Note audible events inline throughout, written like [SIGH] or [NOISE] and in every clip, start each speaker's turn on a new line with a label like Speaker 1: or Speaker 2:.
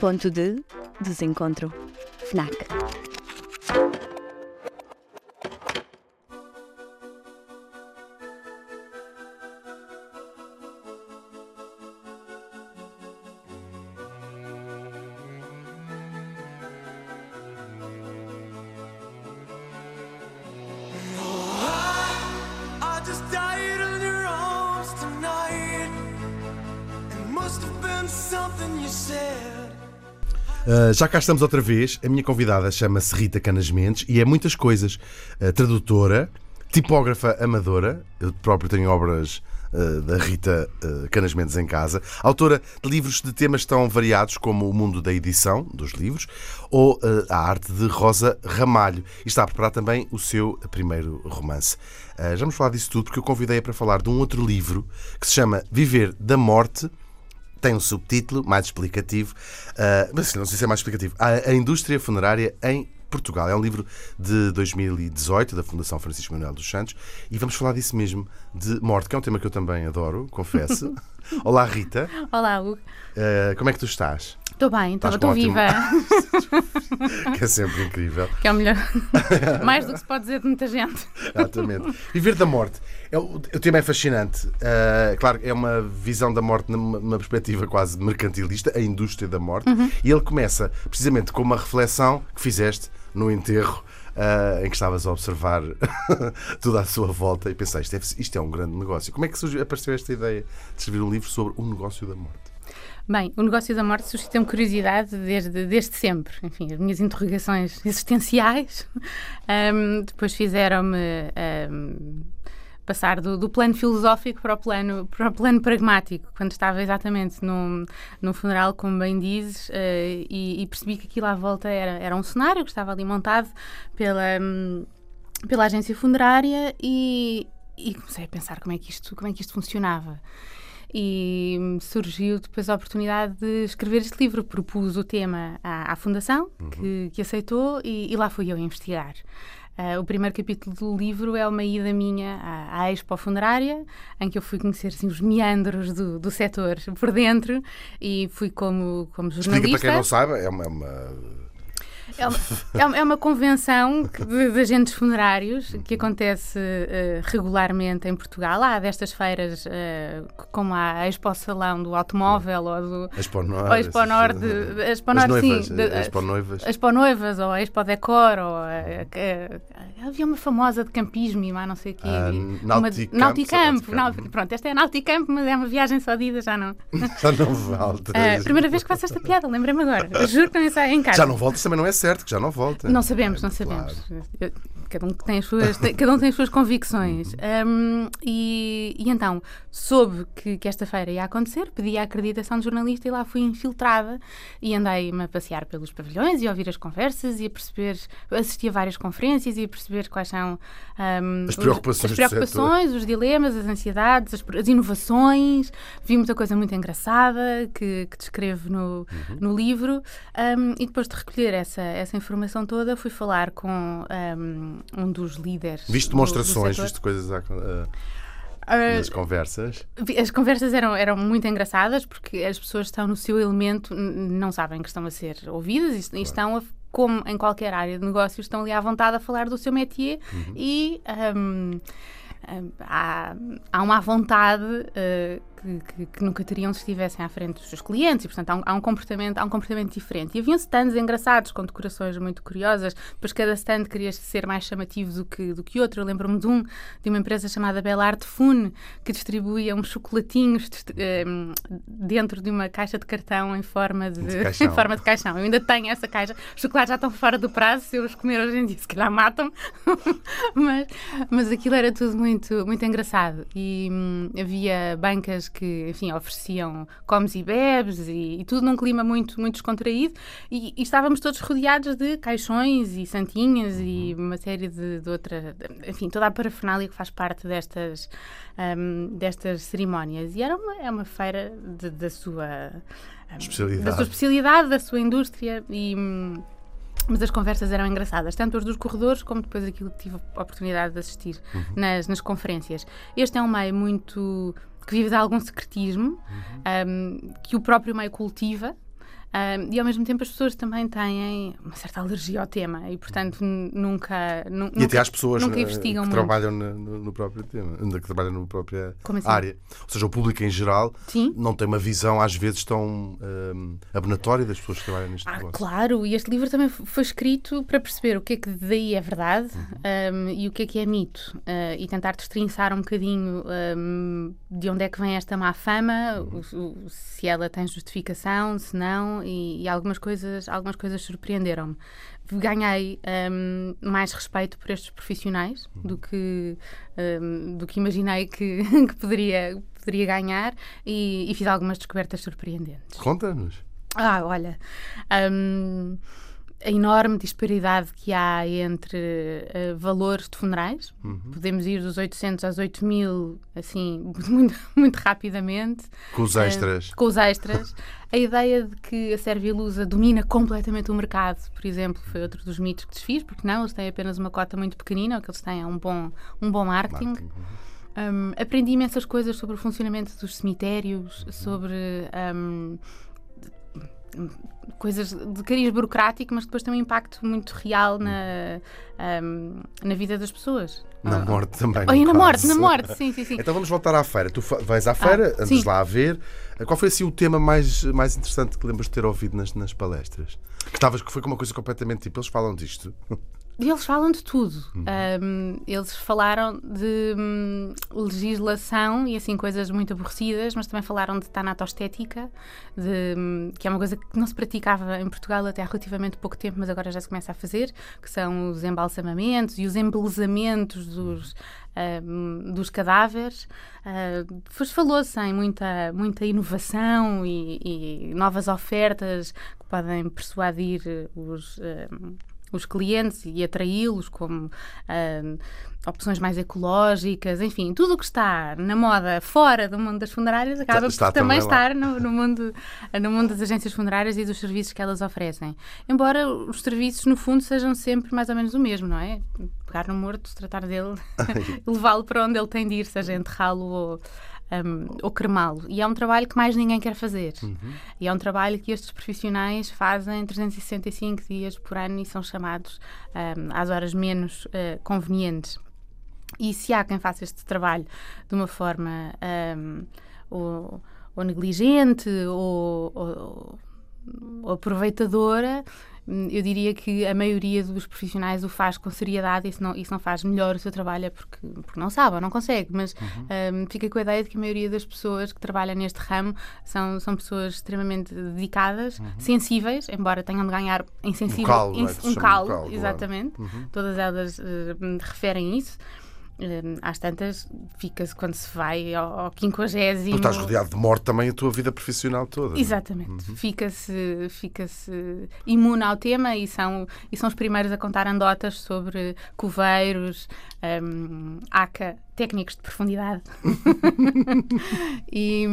Speaker 1: Ponto de desencontro. FNAC.
Speaker 2: Já cá estamos outra vez. A minha convidada chama-se Rita Canas Mendes e é muitas coisas. Uh, tradutora, tipógrafa amadora. Eu próprio tenho obras uh, da Rita Canas Mendes em casa. Autora de livros de temas tão variados como o mundo da edição dos livros ou a arte de Rosa Ramalho. E está a preparar também o seu primeiro romance. Já vamos falar disso tudo porque eu convidei-a para falar de um outro livro que se chama Viver da Morte tem um subtítulo mais explicativo, ah, mas assim, não sei se é mais explicativo. A, a Indústria Funerária em Portugal. É um livro de 2018 da Fundação Francisco Manuel dos Santos e vamos falar disso mesmo, de morte, que é um tema que eu também adoro, confesso. [LAUGHS] Olá, Rita.
Speaker 3: Olá, Hugo.
Speaker 2: Ah, como é que tu estás?
Speaker 3: Estou bem, estou viva. [LAUGHS]
Speaker 2: Que é sempre incrível.
Speaker 3: que é o melhor. [LAUGHS] Mais do que se pode dizer de muita gente.
Speaker 2: Exatamente. Viver da morte. É, o, o tema é fascinante. Ah, claro, é uma visão da morte numa, numa perspectiva quase mercantilista, a indústria da morte. E ele começa precisamente com uma reflexão que fizeste no enterro. ah, em que estavas a observar [LAUGHS] tudo à sua volta e pensaste, "Deve- isto é um grande negócio. Como é que surgiu, apareceu esta ideia de escrever um livro sobre o negócio da morte?
Speaker 3: Bem, o negócio da morte suscita-me curiosidade desde, desde sempre. Enfim, as minhas interrogações [LAUGHS] existenciais ahm, depois fizeram-me ahm, passar do, do plano filosófico para o plano, para o plano pragmático, quando estava exatamente num, num funeral, como bem dizes, eh, e, e percebi que aquilo à volta era, era um cenário que estava ali montado pela, pela agência funerária e, e comecei a pensar como é que isto, como é que isto funcionava. E surgiu depois a oportunidade de escrever este livro. Propus o tema à, à Fundação, que, que aceitou, e, e lá fui eu investigar. Ah, o primeiro capítulo do livro é uma ida minha à, à Expo Funerária, em que eu fui conhecer assim, os meandros do, do setor por dentro e fui como, como jornalista.
Speaker 2: Explica para quem não saiba, é uma. é uma-
Speaker 3: É uma, é uma- é uma convenção de, de agentes funerários que acontece eh, regularmente em Portugal. Há destas feiras, eh, como há a Expo Salão do Automóvel ou do.
Speaker 2: Expo Norte.
Speaker 3: Ou Expo Norte, Expo Norte,
Speaker 2: noivas,
Speaker 3: sim, de-
Speaker 2: a Expo Noivas.
Speaker 3: Expo Noivas ou a Expo Decor ou a- a- havia uma famosa de campismo e mais não sei o quê. Uma-
Speaker 2: Nauticamp,
Speaker 3: Nauticamp,
Speaker 2: Nauticamp.
Speaker 3: pronto, esta é Nauticamp, mas é uma viagem só de ida, já não. [LAUGHS]
Speaker 2: Já não volta.
Speaker 3: Ah, primeira vez que faço esta piada, lembrei-me agora. Juro que não sai em casa.
Speaker 2: Já não volta, também não é certo, que já não volta.
Speaker 3: Não sabemos, não
Speaker 2: Claro.
Speaker 3: sabemos. Cada, um tem as suas, cada um tem as suas convicções. Um, e, e então, soube que, que esta feira ia acontecer, pedi a acreditação de jornalista e lá fui infiltrada e andei-me a passear pelos pavilhões e a ouvir as conversas e a perceber, assisti a várias conferências e a perceber quais são um,
Speaker 2: As
Speaker 3: os-
Speaker 2: preocupações
Speaker 3: as
Speaker 2: do
Speaker 3: preocupações, os dilemas, as ansiedades, as, as inovações. Vi muita coisa muito engraçada que, que descrevo no,
Speaker 2: Uhum.
Speaker 3: no livro. Um, e depois de recolher essa, essa informação toda, fui falar com um, um dos líderes.
Speaker 2: Viste
Speaker 3: do- do
Speaker 2: demonstrações,
Speaker 3: setor.
Speaker 2: viste coisas a- a-
Speaker 3: Ah,
Speaker 2: nas conversas.
Speaker 3: Vi- As conversas eram, eram muito engraçadas porque as pessoas estão no seu elemento, não sabem que estão a ser ouvidas e, e estão, a- como em qualquer área de negócio, estão ali à vontade a falar do seu métier e hum, hum, há, há uma vontade eh, que, que- que nunca teriam se estivessem à frente dos seus clientes e, portanto, há um, há um comportamento, há um comportamento diferente. E haviam stands engraçados, com decorações muito curiosas, depois cada stand queria ser mais chamativo do que, do que outro. Eu lembro-me de um, de uma empresa chamada Belarte Fune, que distribuía uns chocolatinhos dist- eh, dentro de uma caixa de cartão em forma de,
Speaker 2: De [LAUGHS] caixão.
Speaker 3: em forma de caixão. Eu ainda tenho essa caixa. Os chocolates já estão fora do prazo, se eu os comer hoje em dia, se calhar matam [LAUGHS] mas, mas aquilo era tudo muito, muito engraçado. E hum, havia bancas que, enfim, ofereciam comes e bebes e, e tudo num clima muito, muito descontraído. E, e estávamos todos rodeados de caixões e santinhas e uma série de, de outra, enfim, toda a parafernália que faz parte destas, hum, destas cerimónias. E era uma, é uma feira de- da sua hum,
Speaker 2: Especialidade.
Speaker 3: da sua especialidade, da sua indústria e. hum, Mas as conversas eram engraçadas, tanto as dos corredores como depois aquilo que tive a oportunidade de assistir nas, nas conferências. Este é um meio muito que vive de algum secretismo, um, que o próprio meio cultiva. Um, e ao mesmo tempo as pessoas também têm uma certa alergia ao tema e, portanto, nunca. nu-
Speaker 2: E até as pessoas
Speaker 3: nunca
Speaker 2: eh,
Speaker 3: investigam
Speaker 2: que
Speaker 3: muito.
Speaker 2: trabalham no, no- próprio tema, ainda que trabalham na própria
Speaker 3: assim?
Speaker 2: área. Ou seja, o público em geral
Speaker 3: Sim.
Speaker 2: não tem uma visão, às vezes, tão abonatória das pessoas que trabalham neste
Speaker 3: Ah,
Speaker 2: negócio.
Speaker 3: claro, e este livro também foi escrito para perceber o que é que daí é verdade
Speaker 2: Uhum.
Speaker 3: um, e o que é que é mito uh, e tentar destrinçar um bocadinho um, de onde é que vem esta má fama,
Speaker 2: Uhum.
Speaker 3: o- o- se ela tem justificação, se não, e, e algumas coisas, algumas coisas surpreenderam-me. Ganhei um, mais respeito por estes profissionais
Speaker 2: Uhum.
Speaker 3: do que um, do que imaginei que, [LAUGHS] que poderia poderia ganhar e, e fiz algumas descobertas surpreendentes.
Speaker 2: Conta-nos.
Speaker 3: Ah, olha, hum, a enorme disparidade que há entre eh, valores de funerais. Podemos ir dos 800 aos 8000, assim, [LAUGHS] muito, muito rapidamente.
Speaker 2: Com os extras.
Speaker 3: Eh, com os extras. a ideia de que a Sérvia Lusa domina completamente o mercado, por exemplo, foi outro dos mitos que desfiz, porque não, eles têm apenas uma cota muito pequenina, o que eles têm é um bom, um bom marketing.
Speaker 2: Marketing.
Speaker 3: Um, aprendi imensas coisas sobre o funcionamento dos cemitérios, sobre um, coisas de cariz burocrático, mas depois têm um impacto muito real na, um, na vida das pessoas.
Speaker 2: Na
Speaker 3: Ah,
Speaker 2: morte também.
Speaker 3: Oh, na morte, na morte, sim, sim, sim.
Speaker 2: Então vamos voltar à feira. Tu vais à feira, andas
Speaker 3: sim.
Speaker 2: lá a ver. Qual foi assim o tema mais, mais interessante que lembras de ter ouvido nas, nas palestras? Que, estavas, que foi com uma coisa completamente tipo, eles falam disto.
Speaker 3: E eles falam de tudo.
Speaker 2: Uhum.
Speaker 3: Um, eles falaram de hum, legislação e assim coisas muito aborrecidas, mas também falaram de tanatostética, de, hum, que é uma coisa que não se praticava em Portugal até há relativamente pouco tempo, mas agora já se começa a fazer, que são os embalsamamentos e os embelezamentos dos, hum, dos cadáveres. Uh, falou-se em muita, muita inovação e, e novas ofertas que podem persuadir os. hum, os clientes e atraí-los como ah, opções mais ecológicas, enfim, tudo o que está na moda fora do mundo das funerárias acaba
Speaker 2: Está
Speaker 3: por também estar no, no mundo, no mundo das agências funerárias e dos serviços que elas oferecem. Embora os serviços, no fundo, sejam sempre mais ou menos o mesmo, não é? Pegar no morto, tratar dele, [LAUGHS] [LAUGHS] levá-lo para onde ele tem de ir, seja enterrá-lo ou, um, ou cremá-lo. E é um trabalho que mais ninguém quer fazer. E é um trabalho que estes profissionais fazem 365 dias por ano e são chamados um, às horas menos uh, convenientes. E se há quem faça este trabalho de uma forma um, ou, ou negligente ou, ou, ou aproveitadora, eu diria que a maioria dos profissionais o faz com seriedade e se não, e se não faz melhor o seu trabalho é porque, porque não sabe ou não consegue, mas hum, fica com a ideia de que a maioria das pessoas que trabalham neste ramo são, são pessoas extremamente dedicadas, sensíveis, embora tenham de ganhar em sensível,
Speaker 2: calo,
Speaker 3: em-
Speaker 2: não é?
Speaker 3: Um calo,
Speaker 2: calo, claro.
Speaker 3: exatamente. Todas elas eh, referem isso. Hum, às tantas, fica-se quando se vai ao, ao 50
Speaker 2: Tu estás rodeado de morte também a tua vida profissional toda.
Speaker 3: Exatamente. Fica-se fica imune ao tema e são, e são os primeiros a contar anedotas sobre coveiros, um, ACA, técnicos de profundidade. [LAUGHS] e,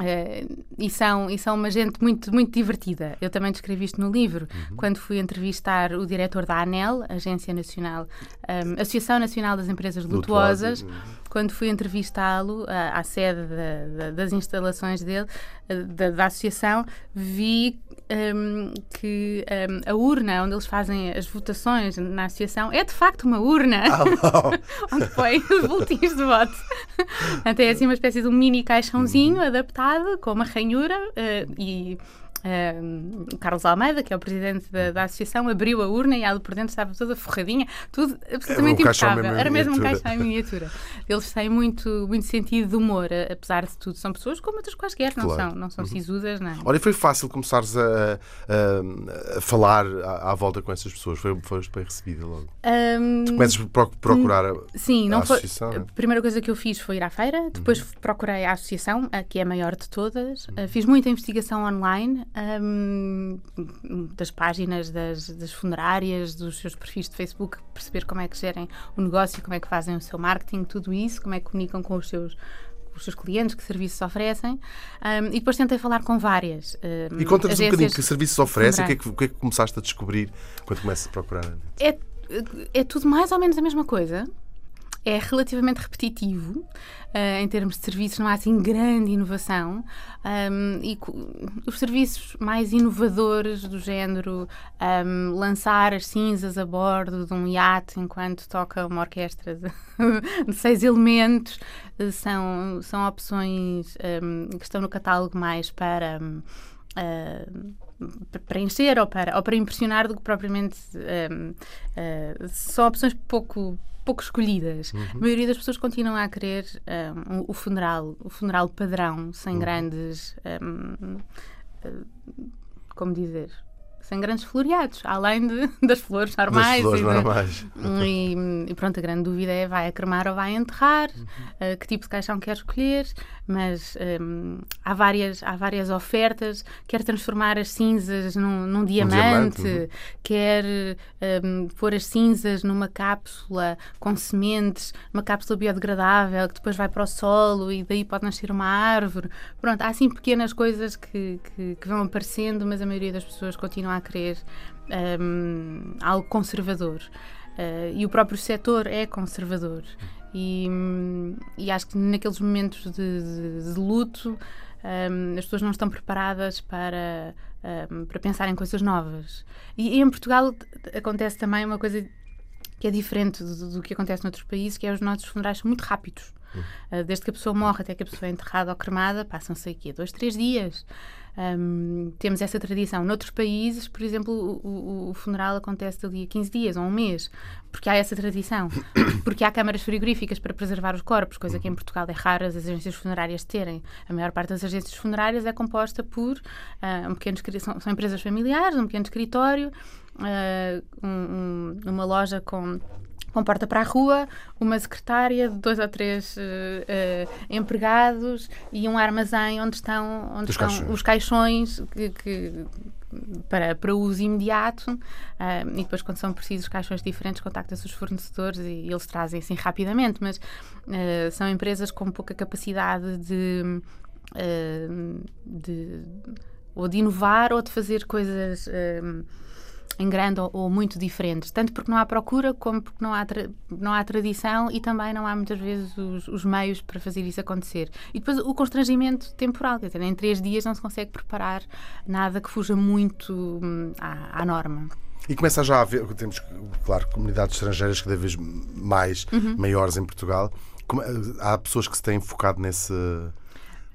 Speaker 3: eh, e, são, e são uma gente muito, muito divertida. Eu também descrevi isto no livro, quando fui entrevistar o diretor da ANEL, Agência Nacional, hum, Associação Nacional das Empresas
Speaker 2: Lutuosas,
Speaker 3: Lutuosas, quando fui entrevistá-lo à, à sede da- da- das instalações dele, eh, da, da associação, vi hum, que hum, a urna onde eles fazem as votações na associação é de facto uma urna [LAUGHS] onde põem os boletins de voto. Portanto, é assim uma espécie de um mini caixãozinho adaptado com uma ranhura eh, e. eh, Carlos Almeida, que é o presidente da, da associação, abriu a urna e ela por dentro estava toda forradinha, tudo absolutamente
Speaker 2: um caixão
Speaker 3: impecável. Era mesmo um caixão em miniatura. Eles têm muito, muito sentido de humor, a- apesar de tudo. São pessoas como outras quaisquer, não
Speaker 2: Claro. Uhum.
Speaker 3: são, não são sisudas, não.
Speaker 2: Olha, e foi fácil começares a, a- a falar à, à volta com essas pessoas. Foi, foste bem recebida logo.
Speaker 3: Ahm,
Speaker 2: Começas por proc- procurar a,
Speaker 3: Sim,
Speaker 2: a
Speaker 3: não foi.
Speaker 2: associação.
Speaker 3: A
Speaker 2: né?
Speaker 3: primeira coisa que eu fiz foi ir à feira, depois
Speaker 2: Uhum.
Speaker 3: procurei a associação, a que é a maior de todas. Uh, fiz muita investigação online hum, das páginas das, das funerárias, dos seus perfis de Facebook, perceber como é que gerem o negócio, como é que fazem o seu marketing, tudo isso, como é que comunicam com os seus com os seus clientes, que serviços oferecem, Hum, e depois tentei falar com várias. hum,
Speaker 2: E conta-nos um bocadinho que serviços oferecem, o que, é que, que é que começaste a descobrir quando começas a procurar?
Speaker 3: É, é tudo mais ou menos a mesma coisa. É relativamente repetitivo. Uh, em termos de serviços, não há assim grande inovação. Um, e os serviços mais inovadores, do género um, lançar as cinzas a bordo de um iate enquanto toca uma orquestra de, [LAUGHS] de seis elementos, uh, são, são opções um, que estão no catálogo mais para. Uh, para encher ou para, ou para impressionar do que propriamente são opções pouco pouco escolhidas. Uhum. A maioria das pessoas continua a querer um, o funeral, o funeral padrão, sem uhum. grandes um, uh, como dizer, sem grandes floreados, além de, [LAUGHS] das flores normais.
Speaker 2: Das flores
Speaker 3: e,
Speaker 2: normais.
Speaker 3: E, e, pronto, a grande dúvida é vai a cremar ou vai a enterrar, uhum. uh, que tipo de caixão quer escolher, mas um, há, várias, há várias ofertas, quer transformar as cinzas num, num diamante, um diamante uhum. quer um, pôr as cinzas numa cápsula com sementes, uma cápsula biodegradável que depois vai para o solo e daí pode nascer uma árvore. Pronto, há assim pequenas coisas que, que, que vão aparecendo, mas a maioria das pessoas continua a querer um, algo conservador. Uh, e o próprio setor é conservador. E, e acho que naqueles momentos de, de, de luto um, as pessoas não estão preparadas para, um, para pensar em coisas novas. E, e, em Portugal acontece também uma coisa que é diferente do, do, que acontece noutros países, que é os nossos funerais são muito rápidos. Uh, desde que a pessoa morre até que a pessoa é enterrada ou cremada, passam-se aqui dois, três dias. Um, temos essa tradição. Noutros países, por exemplo, o, o, funeral acontece ali a 15 dias ou um mês, porque há essa tradição. [COUGHS] Porque há câmaras frigoríficas para preservar os corpos, coisa que em Portugal é raro as agências funerárias terem. A maior parte das agências funerárias é composta por uh, um pequeno, são, são, empresas familiares, um pequeno escritório, uh, um, um, uma loja com com porta para a rua, uma secretária, dois ou três uh, uh, empregados e um armazém onde estão, onde estão caixões. os caixões que, que, para, para uso imediato uh, e depois quando são precisos caixões diferentes contacta-se os fornecedores e, eles trazem assim rapidamente, mas são empresas com pouca capacidade de, de ou de inovar ou de fazer coisas em grande ou, ou, muito diferentes, tanto porque não há procura, como porque não há, não há tradição e também não há muitas vezes os, os, meios para fazer isso acontecer. E depois o constrangimento temporal, quer dizer, em três dias não se consegue preparar nada que fuja muito hum, à, à norma.
Speaker 2: E começa já a haver, temos, claro, comunidades estrangeiras cada vez mais uhum. maiores em Portugal. Há pessoas que se têm focado nesse,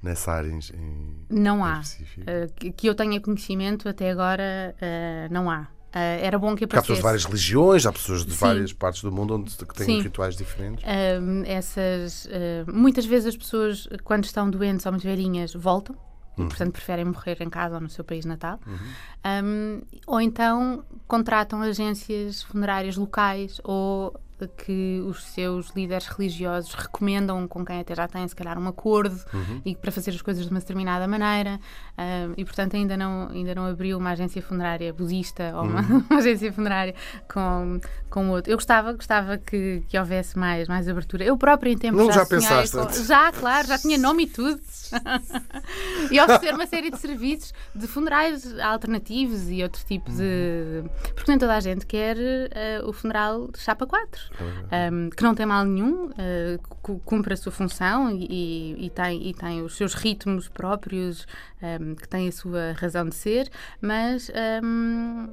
Speaker 2: nessa área em,
Speaker 3: Não há. Uh, que eu tenha conhecimento, até agora, uh, não há. Uh, era bom que aparecesse.
Speaker 2: há pessoas de várias religiões, há pessoas de Sim. várias partes do mundo onde, que têm Sim. rituais diferentes.
Speaker 3: Uh, essas, uh, muitas vezes as pessoas, quando estão doentes ou muito velhinhas, voltam. Uhum. E, portanto, preferem morrer em casa ou no seu país natal. Uhum. Um, ou então contratam agências funerárias locais ou que os seus líderes religiosos recomendam com quem até já têm, se calhar, um acordo uhum. e para fazer as coisas de uma determinada maneira. Uh, e, portanto, ainda não, ainda não abriu uma agência funerária budista ou uma, uhum. [LAUGHS] uma agência funerária com, com outro. Eu gostava, gostava que, que houvesse mais, mais abertura. Eu própria, em tempo
Speaker 2: não,
Speaker 3: já,
Speaker 2: já pensaste? Com,
Speaker 3: já, claro, já tinha nome e tudo. [LAUGHS] e oferecer uma série de serviços de funerais alternativos e outro tipo de. Porque nem toda a gente quer uh, o funeral de chapa 4, um, que não tem mal nenhum, uh, cumpre a sua função e, e, tem, e tem os seus ritmos próprios, um, que tem a sua razão de ser, mas um,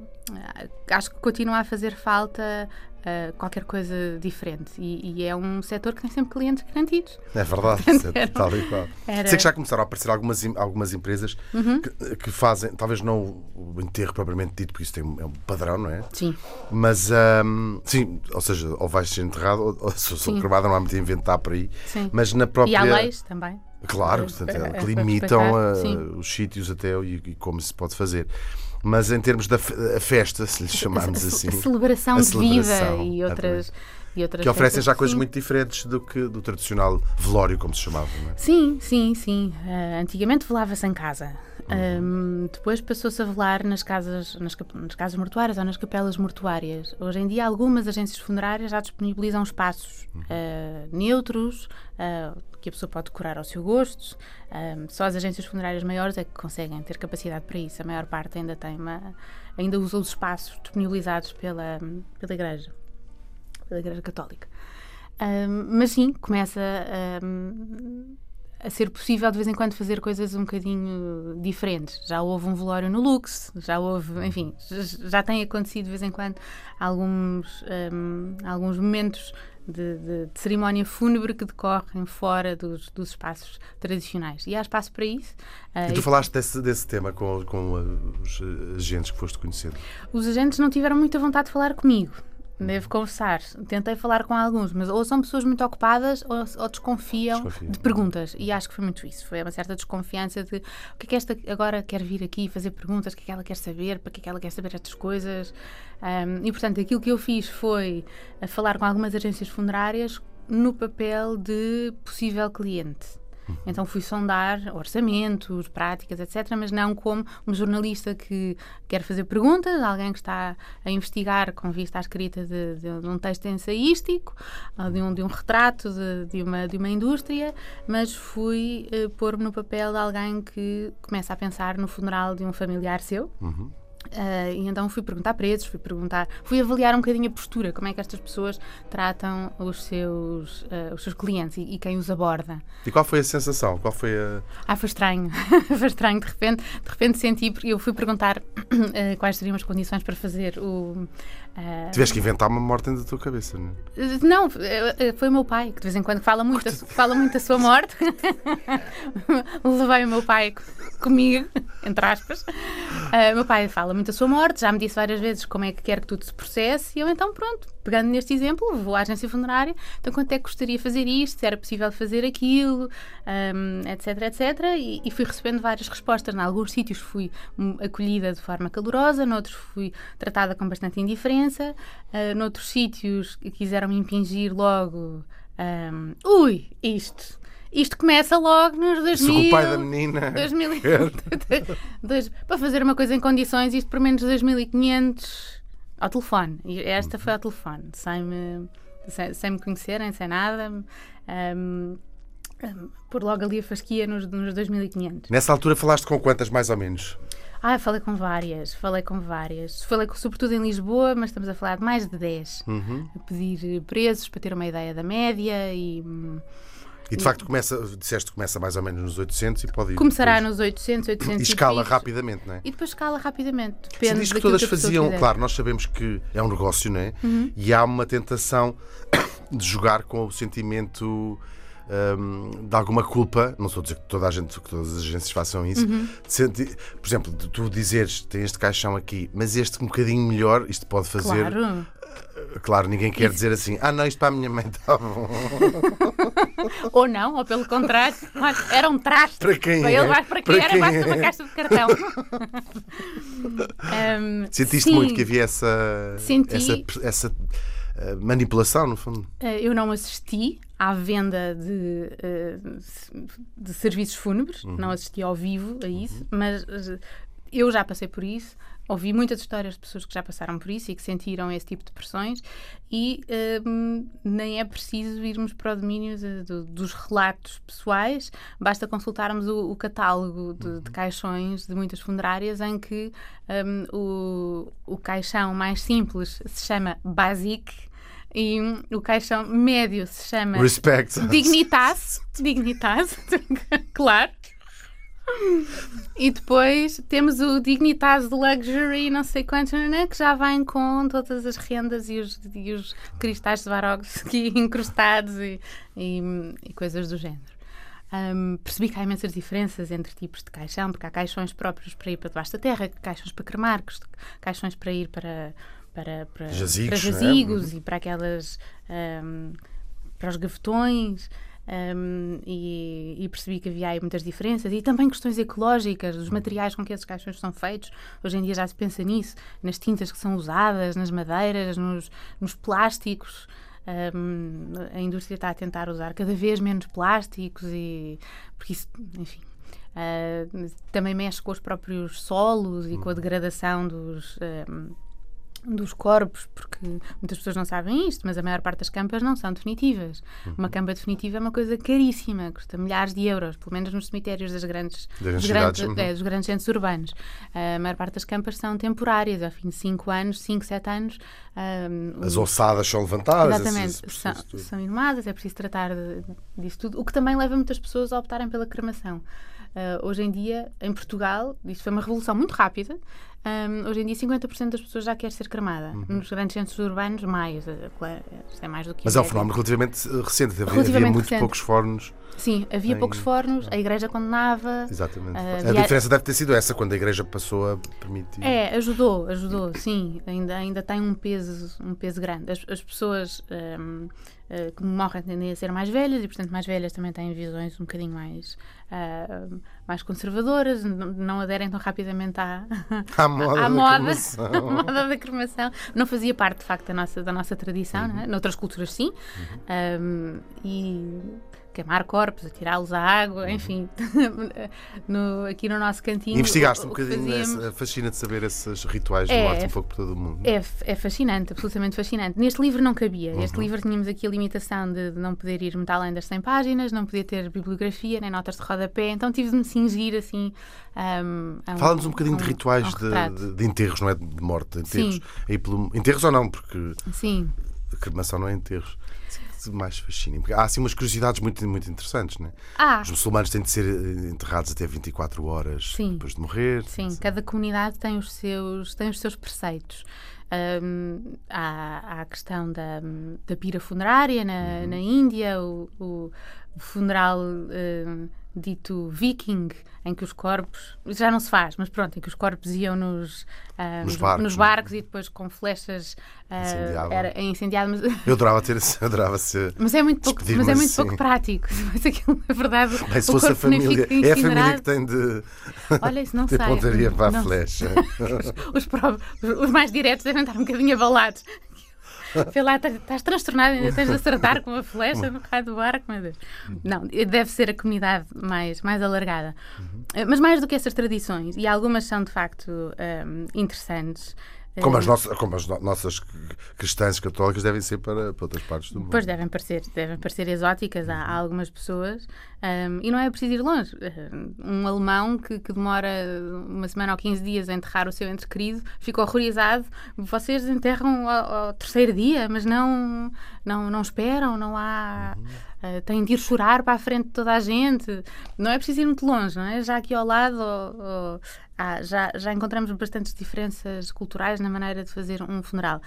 Speaker 3: acho que continua a fazer falta uh, qualquer coisa diferente. E, e, é um setor que tem sempre clientes garantidos.
Speaker 2: É verdade, [LAUGHS] é tal e qual. Era... Sei que já começaram a aparecer algumas, algumas empresas uhum. que, que, fazem, talvez não o enterro propriamente dito, porque isso tem, é um padrão, não é?
Speaker 3: Sim.
Speaker 2: Mas, um, sim, ou seja, ou vais ser enterrado, ou, ou se sou cremada, não há muito a inventar por aí.
Speaker 3: Sim.
Speaker 2: Mas na própria. E
Speaker 3: há leis também.
Speaker 2: Claro, portanto, é, que limitam a, os sítios até e, e como se pode fazer mas em termos da festa, se lhe chamarmos assim.
Speaker 3: A celebração, a celebração de vida e outras. E outras
Speaker 2: que oferecem já coisas
Speaker 3: sim.
Speaker 2: muito diferentes do que do tradicional velório, como se chamava, não é?
Speaker 3: Sim, sim, sim. Uh, antigamente velava-se em casa. Uhum. Um, depois passou-se a velar nas casas, nas, nas, casas mortuárias ou nas capelas mortuárias. Hoje em dia, algumas agências funerárias já disponibilizam espaços uhum. uh, neutros, uh, que a pessoa pode decorar ao seu gosto. Um, só as agências funerárias maiores é que conseguem ter capacidade para isso. A maior parte ainda tem uma, ainda usa os espaços disponibilizados pela, pela Igreja, pela Igreja Católica. Ahm, mas sim, começa ahm, a ser possível de vez em quando fazer coisas um bocadinho diferentes. Já houve um velório no Lux, já houve, enfim, já, já tem acontecido de vez em quando alguns, alguns momentos de, de- de cerimónia fúnebre que decorrem fora dos, dos espaços tradicionais. E há espaço para isso. Ah,
Speaker 2: E tu falaste desse, desse tema com, com uh, os uh, agentes que foste conhecendo.
Speaker 3: os agentes não tiveram muita vontade de falar comigo. Devo confessar. Tentei falar com alguns, mas ou são pessoas muito ocupadas ou, ou desconfiam,
Speaker 2: Desconfiam.
Speaker 3: de perguntas. E acho que foi muito isso. Foi uma certa desconfiança de o que é que esta agora quer vir aqui fazer perguntas, o que é que ela quer saber, para que é que ela quer saber estas coisas. Ahm, e portanto, aquilo que eu fiz foi a falar com algumas agências funerárias no papel de possível cliente. Então fui sondar orçamentos, práticas, etc., mas não como um jornalista que quer fazer perguntas, alguém que está a investigar com vista à escrita de, de- de um texto ensaístico, de um, de um retrato de, de uma, de uma indústria, mas fui eh, pôr-me no papel de alguém que começa a pensar no funeral de um familiar seu. Ah, e então fui perguntar preços, fui perguntar, fui avaliar um bocadinho a postura, como é que estas pessoas tratam os seus, ah, os seus clientes e, e quem os aborda.
Speaker 2: E qual foi a sensação? Qual foi a.
Speaker 3: Ah, foi estranho. [LAUGHS] foi estranho. De repente, de repente senti, porque eu fui perguntar [COUGHS] eh, quais seriam as condições para fazer o.
Speaker 2: Tiveste que inventar uma morte dentro da tua cabeça, não é?
Speaker 3: não, foi o meu pai, que de vez em quando fala muito, fala muito da sua morte. [LAUGHS] Levei o meu pai co- comigo, entre aspas. Ah, meu pai fala muito da sua morte, já me disse várias vezes como é que quer que tudo se processe, e eu então, pronto, pegando neste exemplo, vou à agência funerária, então quanto é que gostaria de fazer isto, se era possível fazer aquilo, ahm, etc, etc, e, e fui recebendo várias respostas. Em alguns sítios fui hum, acolhida de forma calorosa, noutros fui tratada com bastante indiferença, ah, noutros sítios quiseram me impingir logo, ahm, ui, isto... Isto começa logo nos 2000.
Speaker 2: Se o pai da menina.
Speaker 3: 2000 e- [LAUGHS] Dois- para fazer uma coisa em condições, isto por menos 2500 ao telefone. Esta foi ao telefone, sem me, sem, sem me conhecerem, sem nada. Ahm, por logo ali a fasquia nos, nos 2500.
Speaker 2: Nessa altura falaste com quantas, mais ou menos?
Speaker 3: Ah, falei com várias, falei com várias. Falei com- sobretudo em Lisboa, mas estamos a falar de mais de 10. A pedir preços para ter uma ideia da média e.
Speaker 2: E de facto começa, disseste que começa mais ou menos nos 800 e pode ir.
Speaker 3: Começará
Speaker 2: depois-
Speaker 3: nos 800, 800
Speaker 2: E escala rapidamente, não é?
Speaker 3: E depois escala rapidamente.
Speaker 2: Se
Speaker 3: Depende
Speaker 2: diz que todas
Speaker 3: que
Speaker 2: faziam,
Speaker 3: quiser.
Speaker 2: claro, nós sabemos que é um negócio, não é? E há uma tentação [COUGHS] de jogar com o sentimento hum, de alguma culpa. Não estou a dizer que toda a gente, que todas as agências façam isso. de sentir- por exemplo, de tu dizeres tem este caixão aqui, mas este um bocadinho melhor, isto pode fazer.
Speaker 3: Claro.
Speaker 2: Claro, ninguém quer dizer assim, ah não, isto para a minha mãe está bom. [LAUGHS]
Speaker 3: Ou não, ou pelo contrário, era um traste.
Speaker 2: Para quem
Speaker 3: Para
Speaker 2: é?
Speaker 3: ele, vai para quem
Speaker 2: Para
Speaker 3: era,
Speaker 2: quem
Speaker 3: basta
Speaker 2: é?
Speaker 3: uma caixa de cartão. [LAUGHS] Ahm,
Speaker 2: Sentiste
Speaker 3: sim,
Speaker 2: muito que havia essa,
Speaker 3: Senti.
Speaker 2: essa, essa eh, manipulação, no fundo.
Speaker 3: eh, Eu não assisti à venda de, eh, de serviços fúnebres,
Speaker 2: Uhum.
Speaker 3: não assisti ao vivo a isso, mas eh, eu já passei por isso. Ouvi muitas histórias de pessoas que já passaram por isso e que sentiram esse tipo de pressões, e hum, nem é preciso irmos para o domínio de- do- dos relatos pessoais, basta consultarmos o, o catálogo de,
Speaker 2: Uhum.
Speaker 3: de caixões de muitas funerárias em que hum, o, o caixão mais simples se chama Basic e o caixão médio se chama
Speaker 2: Respect.
Speaker 3: Dignitas. Dignitas, [LAUGHS] claro. E depois temos o Dignitas de Luxury, não sei quantos, que já vem com todas as rendas e os, e os cristais de Swarovski [LAUGHS] incrustados e, e, e coisas do género. Hum, percebi que há imensas diferenças entre tipos de caixão, porque há caixões próprios para ir para debaixo da terra, caixões para cremar, caixões para ir para, para, para,
Speaker 2: Jazigos,
Speaker 3: para
Speaker 2: é?
Speaker 3: jazigos e para aquelas. hum, para os gavetões. hum, e, e percebi que havia aí muitas diferenças e também questões ecológicas, dos materiais com que esses caixões são feitos. Hoje em dia já se pensa nisso, nas tintas que são usadas, nas madeiras, nos, nos plásticos. Hum, a indústria está a tentar usar cada vez menos plásticos e porque isso, enfim, ah, também mexe com os próprios solos e com a degradação dos, hum, dos corpos, porque muitas pessoas não sabem isto, mas a maior parte das campas não são definitivas.
Speaker 2: Uhum.
Speaker 3: Uma campa definitiva é uma coisa caríssima, custa milhares de euros, pelo menos nos cemitérios das grandes,
Speaker 2: Das
Speaker 3: dos,
Speaker 2: cidades,
Speaker 3: grandes,
Speaker 2: uhum.
Speaker 3: é, dos grandes centros urbanos. A maior parte das campas são temporárias, ao fim de 5 anos, 5, 7 anos.
Speaker 2: As ossadas são levantadas.
Speaker 3: Exatamente,
Speaker 2: esse
Speaker 3: são, são inumadas, é preciso tratar de- disso tudo, o que também leva muitas pessoas a optarem pela cremação. Ah, hoje em dia, em Portugal, isto foi uma revolução muito rápida. ahm, hoje em dia, 50% das pessoas já quer ser cremada. Nos grandes centros urbanos, mais. Isto é mais do que.
Speaker 2: Uhum. Mas
Speaker 3: a
Speaker 2: é um fenómeno relativamente eh, recente. Havia, havia
Speaker 3: Relativamente
Speaker 2: muito
Speaker 3: recente.
Speaker 2: poucos fornos.
Speaker 3: Sim, havia
Speaker 2: em-
Speaker 3: poucos fornos, a igreja condenava.
Speaker 2: Exatamente.
Speaker 3: Ah,
Speaker 2: a
Speaker 3: havia-
Speaker 2: diferença deve ter sido essa, quando a igreja passou a permitir.
Speaker 3: É, ajudou, ajudou, sim. Ainda, ainda tem um peso, um peso grande. As, as pessoas hum, eh, que morrem tendem a ser mais velhas e, portanto, mais velhas também têm visões um bocadinho mais, ah, mais conservadoras, não aderem tão rapidamente à,
Speaker 2: À moda
Speaker 3: à
Speaker 2: da
Speaker 3: moda, [LAUGHS] à moda da cremação. Não fazia parte, de facto, da nossa, da nossa tradição,
Speaker 2: Uhum.
Speaker 3: não é? Noutras culturas, sim. Hum, e queimar corpos, atirá-los à água, enfim. [LAUGHS] no- aqui no nosso cantinho.
Speaker 2: Uhum. Investigaste um bocadinho,
Speaker 3: fazíamos-
Speaker 2: essa, fascina de saber esses rituais de
Speaker 3: É,
Speaker 2: morte um pouco por todo o mundo.
Speaker 3: é, é fascinante, absolutamente fascinante. Neste livro não cabia.
Speaker 2: Uhum.
Speaker 3: Este livro tínhamos aqui a limitação de, de não poder ir muito além das 100 páginas, não podia ter bibliografia nem notas de rodapé, então tive de me cingir assim. Um, a
Speaker 2: Fala-nos um bocadinho
Speaker 3: a
Speaker 2: de rituais
Speaker 3: um
Speaker 2: de, de- de enterros, não é? De morte, enterros.
Speaker 3: Sim.
Speaker 2: Aí pelo, enterros ou não, porque
Speaker 3: Sim,
Speaker 2: a cremação não é enterros. Mais fascina. Porque há assim umas curiosidades muito, muito interessantes, não é?
Speaker 3: Ah,
Speaker 2: Os muçulmanos têm de ser eh, enterrados até 24 horas
Speaker 3: Sim.
Speaker 2: depois de morrer.
Speaker 3: sim, cada comunidade tem os seus, tem os seus preceitos. Um, há, há a questão da, da pira funerária na,
Speaker 2: Uhum.
Speaker 3: na Índia, o, o funeral um, dito viking, em que os corpos, já não se faz, mas pronto, em que os corpos iam nos, ah,
Speaker 2: Nos barcos,
Speaker 3: nos
Speaker 2: não é?
Speaker 3: barcos e depois com flechas
Speaker 2: Incendiavam.
Speaker 3: era é incendiado, mas,
Speaker 2: Eu adorava ter eu [LAUGHS] adorava ser.
Speaker 3: mas é muito pouco, mas é muito
Speaker 2: assim.
Speaker 3: pouco prático. [LAUGHS] Mas aquilo, na verdade,
Speaker 2: Bem, se
Speaker 3: o
Speaker 2: fosse a família. É a família que tem de [LAUGHS]
Speaker 3: Olha, isso não
Speaker 2: ter
Speaker 3: sei.
Speaker 2: pontaria para a
Speaker 3: Não
Speaker 2: flecha.
Speaker 3: os, pró- os mais diretos devem estar um bocadinho abalados. [LAUGHS] Vê lá, estás- transtornado, ainda tens de acertar com a flecha no raio do barco, meu Deus. Não, deve ser a comunidade mais, mais alargada. Eh, Mas mais do que essas tradições, e algumas são de facto hum, interessantes.
Speaker 2: Como
Speaker 3: eh,
Speaker 2: as, nossas, como as no- nossas cristãs católicas devem ser para, para outras partes do mundo.
Speaker 3: Pois devem parecer, devem parecer exóticas a, a algumas pessoas hum, e não é preciso ir longe. Hum, Um alemão que, que demora uma semana ou 15 dias a enterrar o seu ente querido ficou horrorizado. Vocês enterram ao, ao terceiro dia, mas não, não, não esperam, não há. Uh, têm de ir chorar para a frente de toda a gente. Não é preciso ir muito longe, não é? Já aqui ao lado há- já, já encontramos bastantes diferenças culturais na maneira de fazer um funeral.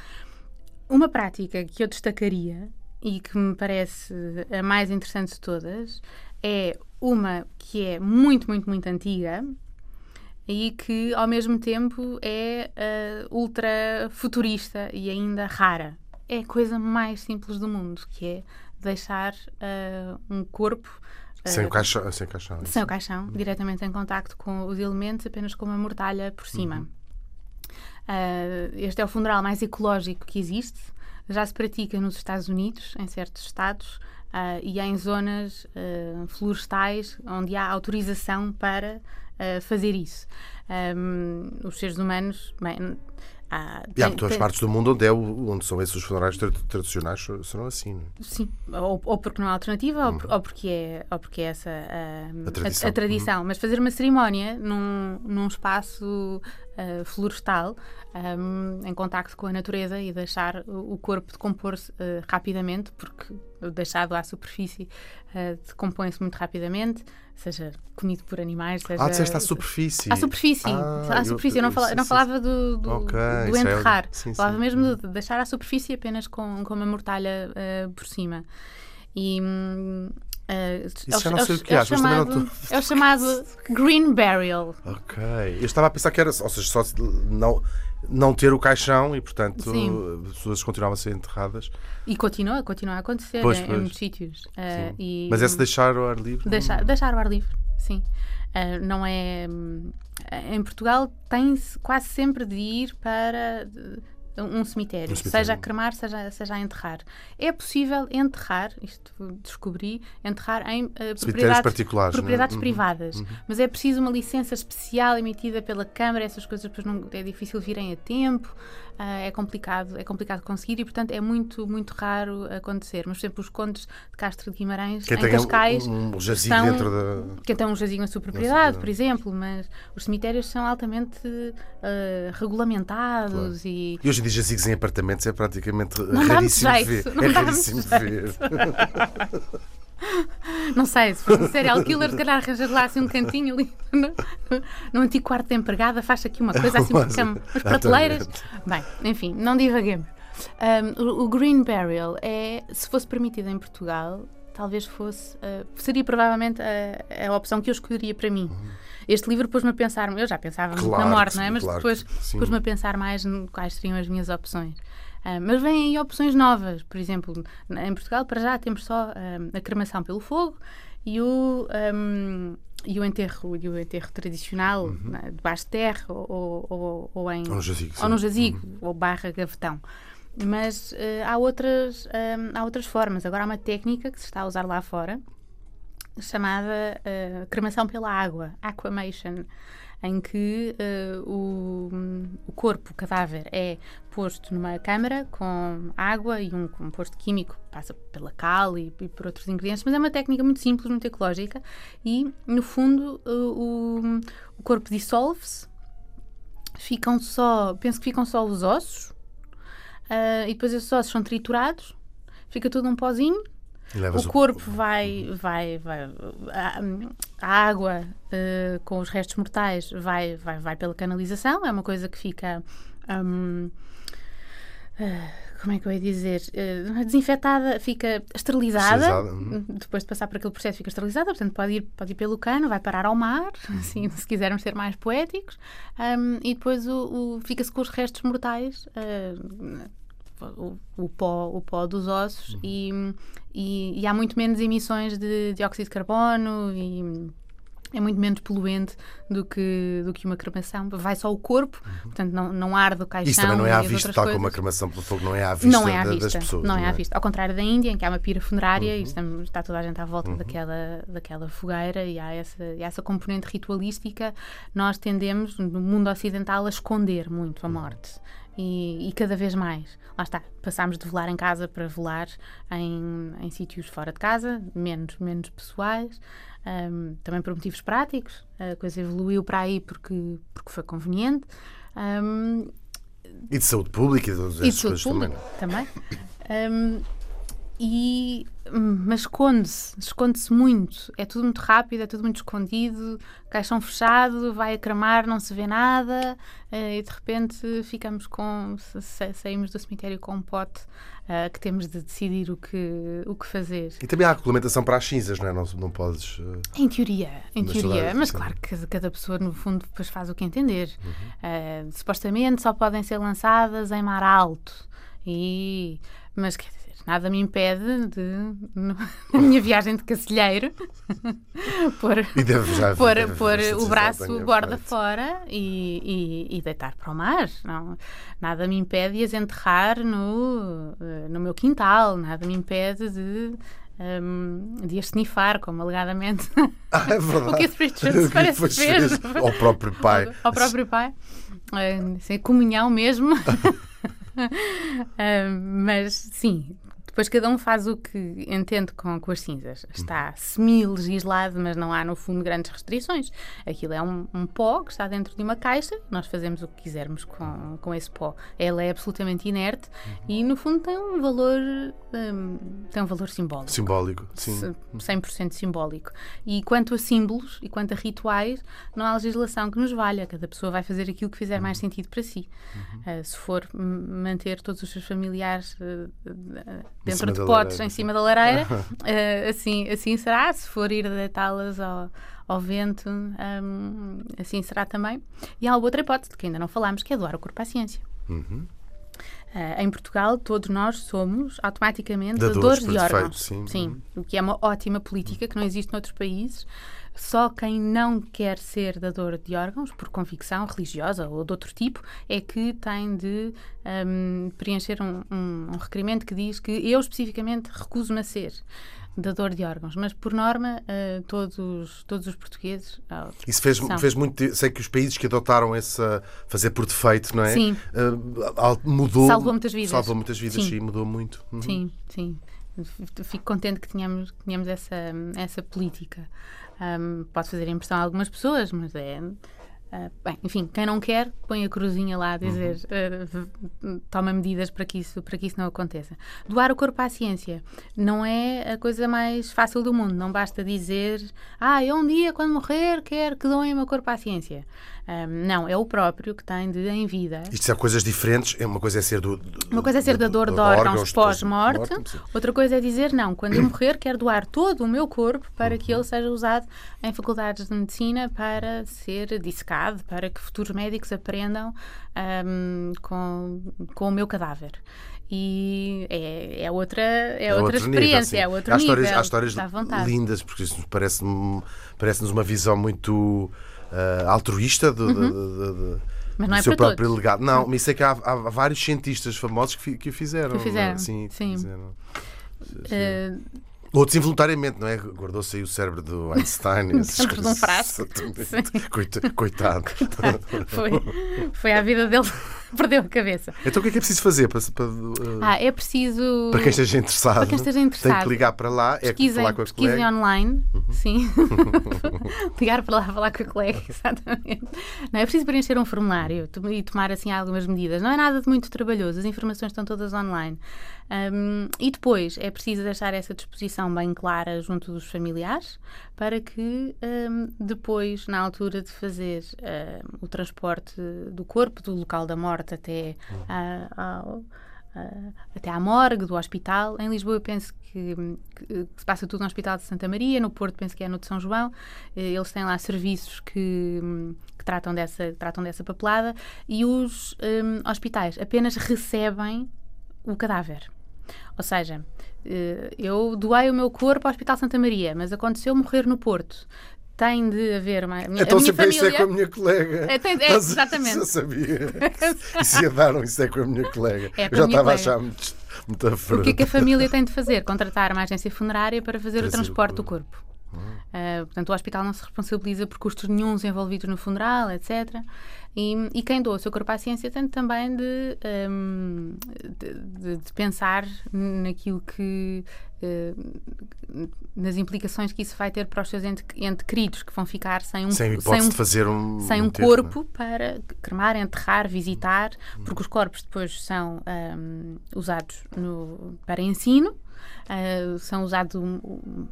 Speaker 3: Uma prática que eu destacaria e que me parece a mais interessante de todas é uma que é muito, muito, muito antiga e que ao mesmo tempo é eh, ultra futurista e ainda rara. É a coisa mais simples do mundo, que é deixar eh, um corpo
Speaker 2: Sem o caixão. Sem o caixão.
Speaker 3: sem o caixão, diretamente em contacto com os elementos, apenas com uma mortalha por cima.
Speaker 2: Uhum.
Speaker 3: Ah, este é o funeral mais ecológico que existe. Já se pratica nos Estados Unidos, em certos estados, ah, e em zonas ah, florestais onde há autorização para ah, fazer isso. Ahm, os seres humanos, bem, há,
Speaker 2: E há
Speaker 3: tem-
Speaker 2: muitas
Speaker 3: tem-
Speaker 2: partes do mundo onde, é onde são esses os funerais tra- tradicionais, serão assim. não é?
Speaker 3: Sim, ou, ou porque não há alternativa, ou, por- ou porque é, ou porque é essa ah,
Speaker 2: A tradição.
Speaker 3: a tradição. Mas fazer uma cerimónia num, num espaço ah, florestal, ah, em contacto com a natureza e deixar o, corpo decompor-se ah, rapidamente, porque deixado à superfície ah, decompõe-se muito rapidamente, seja comido por animais, seja.
Speaker 2: Ah, disseste à superfície.
Speaker 3: À superfície,
Speaker 2: Ah,
Speaker 3: à superfície. Eu, eu não
Speaker 2: sim, sim.
Speaker 3: falava do, do,
Speaker 2: Ok,
Speaker 3: do
Speaker 2: isso é-
Speaker 3: enterrar.
Speaker 2: sim,
Speaker 3: falava
Speaker 2: sim.
Speaker 3: mesmo de deixar à superfície apenas com, com uma mortalha eh, por cima. E. hum, eh, é
Speaker 2: já
Speaker 3: o-
Speaker 2: não
Speaker 3: é o-
Speaker 2: sei o que
Speaker 3: é o
Speaker 2: também não
Speaker 3: chamado- É o chamado Green Burial.
Speaker 2: Ok. Eu estava a pensar que era, ou seja, só não, não ter o caixão e, portanto,
Speaker 3: Sim.
Speaker 2: as pessoas continuavam a ser enterradas.
Speaker 3: E continua, continua a acontecer
Speaker 2: Pois,
Speaker 3: em, em
Speaker 2: pois.
Speaker 3: muitos sítios.
Speaker 2: Sim.
Speaker 3: e,
Speaker 2: Mas é se deixar ao ar livre.
Speaker 3: Deixar, deixar o ar livre, sim. Ah, não é. hum, Em Portugal tem-se quase sempre de ir para. De- um cemitério,
Speaker 2: Um cemitério.
Speaker 3: seja a cremar, seja, seja a enterrar. É possível enterrar, isto descobri, enterrar em eh, propriedades,
Speaker 2: particulares, é?
Speaker 3: propriedades
Speaker 2: Uhum,
Speaker 3: privadas. Mas é preciso uma licença especial emitida pela Câmara, essas coisas depois não, é difícil virem a tempo, ah, é complicado, é complicado conseguir e, portanto, é muito, muito raro acontecer. Mas, por exemplo, os condes de Castro de Guimarães,
Speaker 2: Quem
Speaker 3: em Cascais,
Speaker 2: um, um jazigo
Speaker 3: são-
Speaker 2: dentro da.
Speaker 3: que tem um jazigo na sua propriedade, por exemplo, mas os cemitérios são altamente ah, regulamentados e
Speaker 2: E dia jazigos em apartamentos é praticamente
Speaker 3: muito
Speaker 2: raríssimo de
Speaker 3: jeito,
Speaker 2: ver.
Speaker 3: não
Speaker 2: É raríssimo de ver. [LAUGHS]
Speaker 3: não sei, se for um serial killer, se calhar arranjas lá assim um cantinho ali [LAUGHS] no, no antigo quarto de empregada, faz aqui uma coisa assim,
Speaker 2: Mas,
Speaker 3: porque são umas prateleiras. Bem, enfim, não divaguemos. Um, o Green Burial é, se fosse permitido em Portugal, talvez fosse, uh, seria provavelmente a, a opção que eu escolheria para mim. Este livro pôs-me a pensar, eu já pensava muito na
Speaker 2: Claro
Speaker 3: morte, não é? Mas
Speaker 2: claro
Speaker 3: depois pôs-me a pensar mais quais seriam as minhas opções. Ah, mas vêm aí opções novas, por exemplo, em Portugal, para já temos só ah, a cremação pelo fogo e o, ahm, e o, enterro, e o enterro tradicional, né, debaixo de terra ou, ou, ou em,
Speaker 2: Ou no jazigo,
Speaker 3: ou num jazigo, ou barra gavetão. Mas ah, há, outras, ahm, há outras formas. Agora há uma técnica que se está a usar lá fora, chamada ah, cremação pela água, aquamation, em que ah, o, o corpo, o cadáver, é posto numa câmara com água e um composto químico passa pela cal e, e por outros ingredientes, mas é uma técnica muito simples, muito ecológica e, no fundo, o, o- o corpo dissolve-se, ficam só, penso que ficam só os ossos ah, e depois esses ossos são triturados, fica tudo um pozinho o corpo vai, vai, vai a, a água eh, com os restos mortais vai, vai, vai pela canalização, é uma coisa que fica hum, eh, como é que eu ia dizer? Eh, desinfetada, fica esterilizada.
Speaker 2: Uhum.
Speaker 3: Depois de passar por aquele processo, fica esterilizada. Portanto, pode ir, pode ir pelo cano, vai parar ao mar,
Speaker 2: Uhum. [LAUGHS]
Speaker 3: assim, se quisermos ser mais poéticos. Hum, e depois o, o- fica-se com os restos mortais. O, o pó, o pó dos ossos
Speaker 2: Uhum.
Speaker 3: e, e, e há muito menos emissões de dióxido de carbono e é muito menos poluente do que, do que uma cremação. Vai só o corpo, portanto não, não arde o caixão.
Speaker 2: Uhum. Isso também não é à vista, tal
Speaker 3: coisas.
Speaker 2: como a cremação pelo fogo não é à vista,
Speaker 3: Não é à vista,
Speaker 2: das pessoas.
Speaker 3: não é à vista. Ao contrário da Índia, em que há uma pira funerária e estamos- está toda a gente à volta
Speaker 2: Uhum.
Speaker 3: daquela, daquela fogueira e há essa, e há essa componente ritualística, nós tendemos, no mundo ocidental, a esconder muito a
Speaker 2: Uhum.
Speaker 3: morte. E, e cada vez mais. Lá está, passámos de velar em casa para velar em, em sítios fora de casa, menos, menos pessoais, ahm, também por motivos práticos. A coisa evoluiu para aí porque, porque foi conveniente. Ahm,
Speaker 2: E de saúde pública e de todas
Speaker 3: e de
Speaker 2: essas
Speaker 3: saúde
Speaker 2: coisas também.
Speaker 3: pública também. Hum, e, hum, mas esconde-se, esconde-se muito. É tudo muito rápido, é tudo muito escondido, caixão fechado, vai a cramar, não se vê nada, eh, e de repente ficamos com. sa- sa- saímos do cemitério com um pote eh, que temos de decidir o que, o que fazer.
Speaker 2: E também há regulamentação para as cinzas, não é? Não, não podes. eh,
Speaker 3: Em teoria, em
Speaker 2: Mas
Speaker 3: teoria. Mas
Speaker 2: sim.
Speaker 3: claro que cada- pessoa, no fundo, depois faz o que entender.
Speaker 2: Uhum.
Speaker 3: Eh, supostamente só podem ser lançadas em mar alto. E... Mas quer dizer, nada me impede de, no- [LAUGHS] na minha viagem de cacilheiro, [LAUGHS] pôr,
Speaker 2: já [LAUGHS]
Speaker 3: pôr, pôr o braço borda
Speaker 2: feito.
Speaker 3: fora e, e- e deitar para o mar. Não, nada me impede de as enterrar no, eh, no meu quintal, nada me impede de. hum, de as snifar, como alegadamente
Speaker 2: Ah, é verdade.
Speaker 3: o Keith Richards
Speaker 2: que
Speaker 3: parece
Speaker 2: depois
Speaker 3: fez.
Speaker 2: Ao próprio pai.
Speaker 3: ao, ao próprio pai. Eh, Sem comunhão mesmo. Eh, mas sim, depois cada um faz o que entende com, com as cinzas. Está semi-legislado, mas não há no fundo grandes restrições. Aquilo é um, um pó que está dentro de uma caixa, nós fazemos o que quisermos com, com esse pó. Ela é absolutamente inerte e no fundo tem um valor, hum, tem um valor simbólico.
Speaker 2: Simbólico, sim.
Speaker 3: Se- 100% simbólico. E quanto a símbolos e quanto a rituais, não há legislação que nos valha. Cada pessoa vai fazer aquilo que fizer mais
Speaker 2: Uhum.
Speaker 3: sentido para si. Uh, se for manter todos os seus familiares uh, uh, dentro de potes
Speaker 2: lareira,
Speaker 3: em
Speaker 2: sim.
Speaker 3: cima da lareira, uh, assim, assim será. Se for ir deitá-las ao, ao vento, um, assim será também. E há outra hipótese que ainda não falámos, que é doar o corpo à ciência.
Speaker 2: Uhum.
Speaker 3: Uh, em Portugal, todos nós somos automaticamente
Speaker 2: Dadores,
Speaker 3: dadores de
Speaker 2: defeito,
Speaker 3: órgãos.
Speaker 2: sim.
Speaker 3: o que é uma ótima política que não existe noutros países. Só quem não quer ser dador de órgãos, por convicção religiosa ou de outro tipo, é que tem de hum, preencher um, um- um requerimento que diz que eu especificamente recuso-me a ser dador de órgãos. Mas, por norma, eh, todos, todos os portugueses. ah,
Speaker 2: Isso fez, fez muito. Sei que os países que adotaram essa fazer por defeito, não é?
Speaker 3: Sim.
Speaker 2: Al- mudou.
Speaker 3: Salvou muitas vidas.
Speaker 2: Salvou muitas vidas,
Speaker 3: Sim.
Speaker 2: sim, mudou muito. Uhum.
Speaker 3: Sim, sim. Fico contente que tenhamos, que tenhamos essa, essa política. Ahm, pode fazer impressão a algumas pessoas, mas é. Ah, bem, enfim, quem não quer, põe a cruzinha lá a dizer ah, v- toma medidas para que, isso, para que isso não aconteça. Doar o corpo à ciência não é a coisa mais fácil do mundo. Não basta dizer, ah, eu um dia, quando morrer, quero que doem o meu corpo à ciência. Ahm, não, é o próprio que tem de, em vida,
Speaker 2: Isto são coisas diferentes. É Uma coisa é ser do. do-
Speaker 3: uma coisa é ser
Speaker 2: do-
Speaker 3: dador
Speaker 2: do-
Speaker 3: de órgãos
Speaker 2: depois
Speaker 3: pós-morte, outra coisa é dizer não, quando eu morrer quero doar todo o meu corpo para que ele seja usado em faculdades de medicina para ser dissecado, para que futuros médicos aprendam ahm, com, com o meu cadáver. E é, é outra, é,
Speaker 2: É
Speaker 3: outra
Speaker 2: nível,
Speaker 3: experiência,
Speaker 2: sim.
Speaker 3: é outro
Speaker 2: há
Speaker 3: nível.
Speaker 2: Histórias, há histórias lindas, porque isso parece-nos uma visão muito ah, altruísta do, do- do- do-
Speaker 3: Uhum. Mas não é
Speaker 2: seu próprio
Speaker 3: todos.
Speaker 2: legado. Não, mas sei que há, há vários cientistas famosos que, que o fizeram.
Speaker 3: Que o fizeram,
Speaker 2: Sim, que
Speaker 3: sim.
Speaker 2: fizeram.
Speaker 3: Eh,
Speaker 2: Outros involuntariamente, não é? Guardou-se aí o cérebro do [LAUGHS] Einstein.
Speaker 3: Dentro de um frasco.
Speaker 2: Exatamente. Coita- Coitado. [LAUGHS]
Speaker 3: foi, foi à vida dele, [LAUGHS] perdeu a cabeça.
Speaker 2: Então o que é que é preciso fazer para, para, ah,
Speaker 3: Ah, é preciso.
Speaker 2: para quem esteja interessado?
Speaker 3: Para quem esteja
Speaker 2: Tem
Speaker 3: interessado.
Speaker 2: que ligar para lá, é
Speaker 3: pesquisem,
Speaker 2: falar com a
Speaker 3: pesquisem
Speaker 2: colega. Uhum.
Speaker 3: online, sim. [LAUGHS] Ligar para lá falar com a colega, [LAUGHS] exatamente. Não é preciso preencher um formulário e tomar assim algumas medidas. Não é nada de muito trabalhoso, as informações estão todas online. Hum, e depois é preciso deixar essa disposição bem clara junto dos familiares para que hum, depois, na altura de fazer hum, o transporte do corpo, do local da morte até ah, ao- ah, até à morgue do hospital. Em Lisboa, eu penso que, que- se passa tudo no Hospital de Santa Maria, no Porto, penso que é no de São João. Eh, Eles têm lá serviços que, que tratam, dessa, tratam dessa papelada e os hum, hospitais apenas recebem o cadáver. Ou seja, eh, eu doei o meu corpo ao Hospital Santa Maria, mas aconteceu morrer no Porto. Tem de haver uma. a minha-
Speaker 2: Então
Speaker 3: a minha
Speaker 2: sempre isso é
Speaker 3: família.
Speaker 2: com a minha colega.
Speaker 3: É, tem- é,
Speaker 2: a-
Speaker 3: exatamente.
Speaker 2: Eu sabia. Isso ia dar um isso é com a minha colega.
Speaker 3: É
Speaker 2: eu já
Speaker 3: a
Speaker 2: estava a achar muito, muito
Speaker 3: O que é que a família tem de fazer? Contratar uma agência funerária para fazer o
Speaker 2: o
Speaker 3: transporte do
Speaker 2: corpo.
Speaker 3: corpo. Uh, portanto, o hospital não se responsabiliza por custos nenhums envolvidos no funeral, etc. E, e quem doa o seu corpo à ciência tem também de, um, de, de- pensar naquilo que. uh, nas implicações que isso vai ter para os seus ente, ente queridos que vão ficar sem um,
Speaker 2: Sem
Speaker 3: sem um
Speaker 2: de fazer um.
Speaker 3: sem um corpo para cremar, enterrar, visitar, porque os corpos depois são ahm, usados no- para ensino, ah, são usados o, o-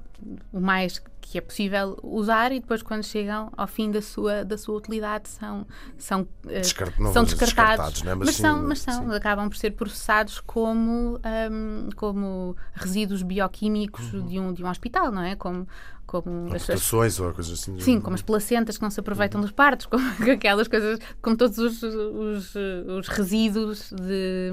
Speaker 3: o mais que é possível usar e depois quando chegam ao fim da sua, da sua utilidade são, são, ah,
Speaker 2: Descar- não
Speaker 3: são descartados,
Speaker 2: descartados, né? Mas
Speaker 3: mas,
Speaker 2: sim,
Speaker 3: são, mas são,
Speaker 2: sim.
Speaker 3: acabam por ser processados como, ahm, como resíduos bioquímicos
Speaker 2: Uhum.
Speaker 3: de, um, de um hospital, não é? Como, como as,
Speaker 2: ou coisas assim.
Speaker 3: Sim, como as placentas que não se aproveitam dos partos, como [LAUGHS] aquelas coisas, como todos os, os, os resíduos de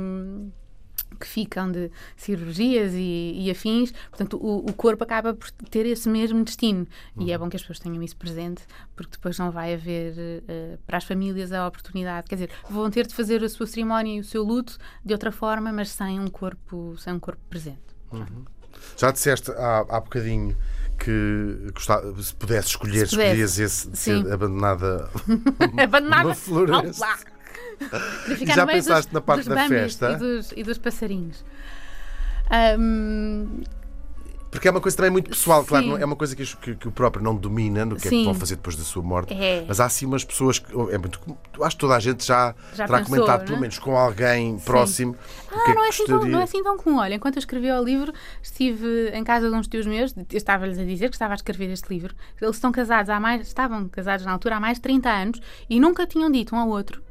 Speaker 3: que ficam de cirurgias e, e afins, portanto o, o corpo acaba por ter esse mesmo destino e é bom que as pessoas tenham isso presente porque depois não vai haver eh, para as famílias a oportunidade, quer dizer, vão ter de fazer a sua cerimónia e o seu luto de outra forma, mas sem um corpo, sem um corpo presente.
Speaker 2: Já disseste há, há bocadinho que gostava, se pudesse escolher,
Speaker 3: Se pudesse.
Speaker 2: escolhias esse de ser abandonada. [LAUGHS]
Speaker 3: Abandonada
Speaker 2: floresta. Já pensaste
Speaker 3: dos,
Speaker 2: na parte da festa?
Speaker 3: E dos, e dos passarinhos. Ahm,
Speaker 2: Porque é uma coisa também muito pessoal, claro,
Speaker 3: Sim.
Speaker 2: não- é uma coisa que, que- que o próprio não domina, no que é que
Speaker 3: Sim.
Speaker 2: vão fazer depois da sua morte.
Speaker 3: É.
Speaker 2: Mas há assim umas pessoas que. É muito, comum- acho que toda a gente já,
Speaker 3: Já
Speaker 2: terá
Speaker 3: pensou,
Speaker 2: comentado,
Speaker 3: né?
Speaker 2: pelo menos com alguém próximo. o
Speaker 3: Ah,
Speaker 2: que é
Speaker 3: não, é
Speaker 2: que
Speaker 3: assim tão, não é assim tão comum. Olha, enquanto eu escrevia o livro, estive em casa de uns tios meus, eu estava-lhes a dizer que estava a escrever este livro. Eles estão casados há mais, estavam casados na altura há mais de 30 anos e nunca tinham dito um ao outro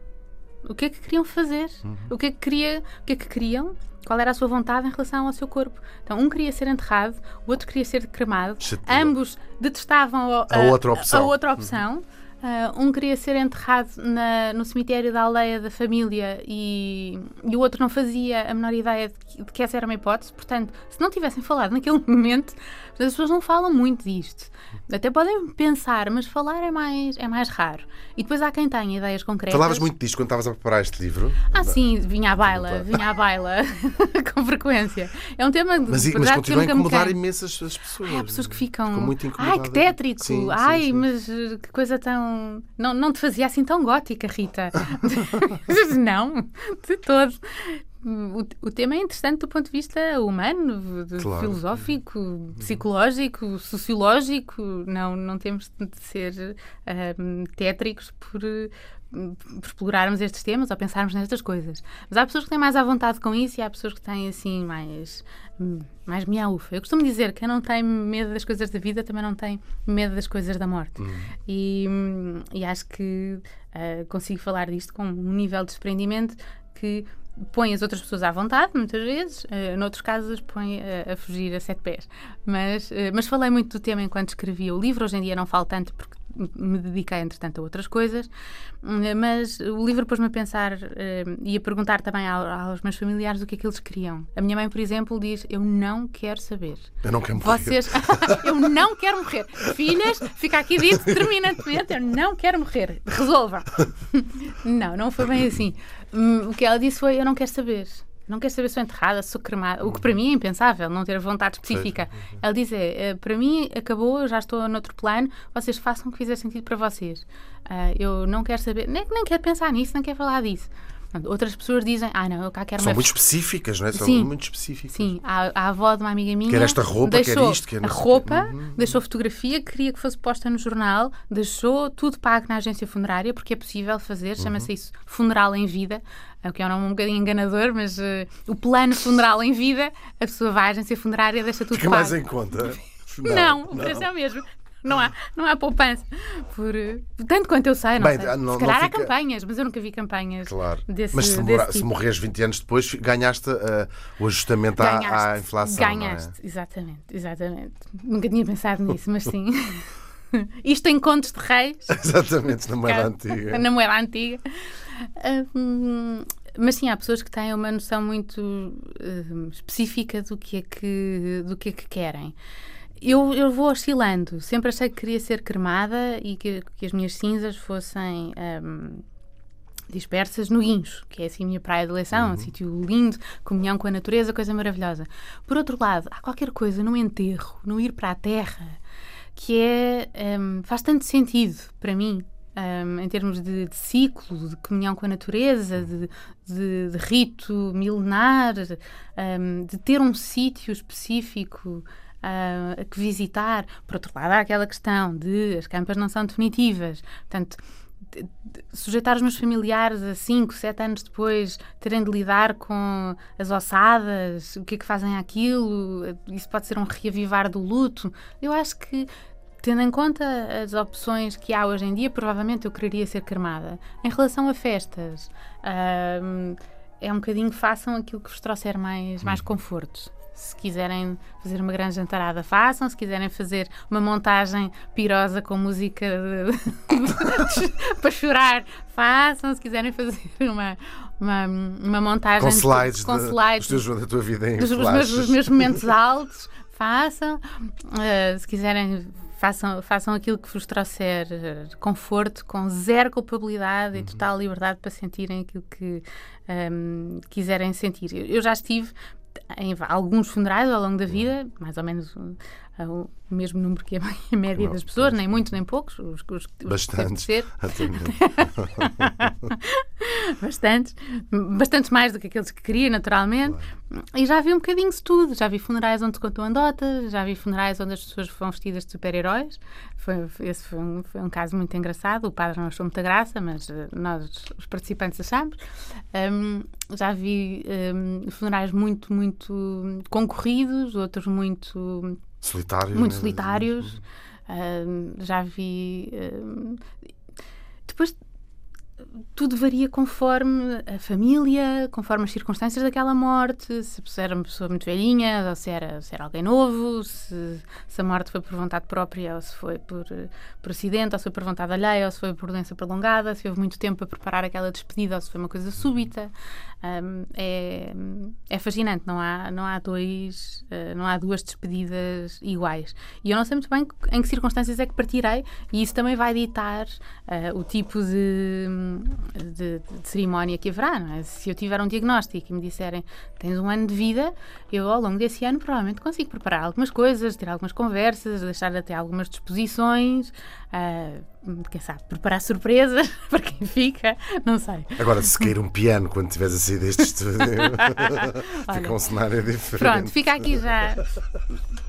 Speaker 3: o que é que queriam fazer,
Speaker 2: Uhum.
Speaker 3: o que é que queria, o que é que queriam, qual era a sua vontade em relação ao seu corpo. Então, um queria ser enterrado, o outro queria ser cremado. Ambos detestavam a,
Speaker 2: A outra opção.
Speaker 3: a outra opção. Ah, um queria ser enterrado na- no cemitério da aldeia da família e, e o outro não fazia a menor ideia de que, de que essa era uma hipótese. Portanto, se não tivessem falado naquele [LAUGHS] momento, as pessoas não falam muito disto. Até podem pensar, mas falar é mais, é mais raro. E depois há quem tenha ideias concretas.
Speaker 2: Falavas muito disto quando estavas a preparar este livro.
Speaker 3: Ah, sim, vinha à baila, vinha à baila [LAUGHS] com frequência. É um tema de
Speaker 2: Mas, mas continua a incomodar imensas as pessoas.
Speaker 3: Ai, há pessoas que ficam.
Speaker 2: Ficam muito
Speaker 3: Ai, que tétrico!
Speaker 2: Sim, sim,
Speaker 3: Ai,
Speaker 2: sim.
Speaker 3: mas eh, que coisa tão. Não, não te fazia assim tão gótica, Rita. [LAUGHS] não, de todo. O, o tema é interessante do ponto de vista humano,
Speaker 2: Claro.
Speaker 3: filosófico, psicológico, sociológico. Não, não temos de ser ahm, tétricos por, eh, por explorarmos estes temas ou pensarmos nestas coisas. Mas há pessoas que têm mais à vontade com isso e há pessoas que têm assim mais, mais miaufa. Eu costumo dizer que quem não tem medo das coisas da vida também não tem medo das coisas da morte. E, hum, e acho que ah, consigo falar disto com um nível de desprendimento que põe as outras pessoas à vontade, muitas vezes, uh, noutros casos põe uh, a fugir a sete pés. Mas, uh, mas falei muito do tema enquanto escrevia o livro, hoje em dia não falo tanto porque me dediquei, entretanto, a outras coisas, mas o livro pôs-me a pensar uh, e a perguntar também ao, aos meus familiares o que é que eles queriam. A minha mãe, por exemplo, diz: Eu não quero saber.
Speaker 2: Eu não quero morrer.
Speaker 3: Vocês, [LAUGHS] eu não quero morrer. Filhas, fica aqui dito terminantemente: eu não quero morrer. Resolvam. [LAUGHS] não, não foi bem assim. Hum, O que ela disse foi: eu não quero saber. Não quero saber se sou enterrada, se sou cremada. O que para mim é impensável, não ter vontade específica. Ela diz: é, para mim acabou, eu já estou noutro plano, vocês façam o que fizer sentido para vocês. Ah, eu não quero saber, nem, nem quero pensar nisso, nem quero falar disso. Outras pessoas dizem: ah, não, eu cá quero
Speaker 2: São muito específicas, não é? São
Speaker 3: Sim.
Speaker 2: muito específicas.
Speaker 3: Sim, a, a avó de uma amiga minha.
Speaker 2: Quer esta roupa, quer
Speaker 3: deixou
Speaker 2: isto, quer
Speaker 3: a
Speaker 2: não
Speaker 3: roupa,
Speaker 2: Uhum.
Speaker 3: deixou fotografia, queria que fosse posta no jornal, deixou tudo pago na agência funerária, porque é possível fazer, chama-se
Speaker 2: Uhum.
Speaker 3: isso funeral em vida, é o que é um nome um bocadinho enganador, mas eh, o plano funeral em vida, a pessoa vai à agência funerária, deixa tudo
Speaker 2: Fica
Speaker 3: pago.
Speaker 2: mais em conta. [LAUGHS]
Speaker 3: Não, o preço é o mesmo. Não há, não há poupança. Por, eh, tanto quanto eu sei, não
Speaker 2: Bem,
Speaker 3: sei.
Speaker 2: ah, não-
Speaker 3: Se calhar
Speaker 2: não
Speaker 3: há
Speaker 2: fica-
Speaker 3: campanhas, mas eu nunca vi campanhas
Speaker 2: Claro.
Speaker 3: desse,
Speaker 2: Mas se, mora-
Speaker 3: tipo.
Speaker 2: se morreres 20 anos depois, ganhaste ah, o ajustamento à, à
Speaker 3: Ganhaste,
Speaker 2: inflação.
Speaker 3: Ganhaste, exatamente, exatamente. Nunca tinha pensado nisso, mas sim. [LAUGHS] Isto em contos de reis,
Speaker 2: é? [LAUGHS] Exatamente, na moeda antiga. [LAUGHS]
Speaker 3: na moeda antiga. Hum, mas sim, há pessoas que têm uma noção muito hum, específica do que é que, do que, é que querem. Eu, eu vou oscilando. Sempre achei que queria ser cremada e que, que as minhas cinzas fossem hum, dispersas no Guincho, que é assim a minha praia de eleição, um sítio lindo, comunhão com a natureza, coisa maravilhosa. Por outro lado, há qualquer coisa no enterro, no ir para a terra, que é hum, faz tanto sentido para mim. hum, em termos de, de ciclo, de comunhão com a natureza, de, de- de rito milenar, hum, de ter um sítio específico a que visitar. Por outro lado, há aquela questão de as campas não são definitivas. Portanto, de- de- sujeitar os meus familiares a 5, 7 anos depois terem de lidar com as ossadas, o que é que fazem aquilo, isso pode ser um reavivar do luto. Eu acho que, tendo em conta as opções que há hoje em dia, provavelmente eu quereria ser cremada. Em relação a festas, ahm, é um bocadinho façam aquilo que vos trouxer mais, mais conforto. Se quiserem fazer uma grande jantarada, façam. Se quiserem fazer uma montagem pirosa com música de- [LAUGHS] para chorar, façam. Se quiserem fazer uma, uma, uma montagem
Speaker 2: Com
Speaker 3: de-
Speaker 2: slides,
Speaker 3: com
Speaker 2: de-
Speaker 3: slides
Speaker 2: dos da tua vida em
Speaker 3: dos, os, meus,
Speaker 2: flashes.
Speaker 3: os meus momentos altos, façam. Uh, se quiserem, façam, façam aquilo que vos trouxer uh, conforto, com zero culpabilidade e
Speaker 2: Uhum.
Speaker 3: total liberdade para sentirem aquilo que um, quiserem sentir. Eu já estive em alguns funerais ao longo da vida, mais ou menos o mesmo número que a, a [LAUGHS] média das pessoas, nem muitos nem poucos, os, os, os que
Speaker 2: Bastantes. Exatamente. [LAUGHS]
Speaker 3: Bastantes, bastantes mais do que aqueles que queria, naturalmente. E já vi um bocadinho de tudo. Já vi funerais onde se contam andotas, já vi funerais onde as pessoas vão vestidas de super-heróis. Foi, esse foi um, foi um caso muito engraçado. O padre não achou muita graça, mas eh, nós, os participantes, achamos. Hum, já vi hum, funerais muito, muito concorridos, outros muito
Speaker 2: Solitários.
Speaker 3: muito
Speaker 2: né?
Speaker 3: tudo varia conforme a família, conforme as circunstâncias daquela morte, se era uma pessoa muito velhinha, ou se era, se era alguém novo, se, se a morte foi por vontade própria, ou se foi por, por acidente, ou se foi por vontade alheia, ou se foi por doença prolongada, se houve muito tempo a preparar aquela despedida, ou se foi uma coisa súbita. É, é fascinante, não há, não há dois, uh, não há duas despedidas iguais. E eu não sei muito bem em que circunstâncias é que partirei, e isso também vai ditar uh, o tipo de, de, de, cerimónia que haverá. É? Se eu tiver um diagnóstico e me disserem tens um ano de vida, eu ao longo desse ano provavelmente consigo preparar algumas coisas, ter algumas conversas, deixar até algumas disposições. Uh, quem sabe, preparar surpresas [LAUGHS] para quem fica, não sei.
Speaker 2: Agora, se cair um piano quando estiveres a sair deste estúdio, [LAUGHS] fica um cenário diferente.
Speaker 3: Pronto, fica aqui já.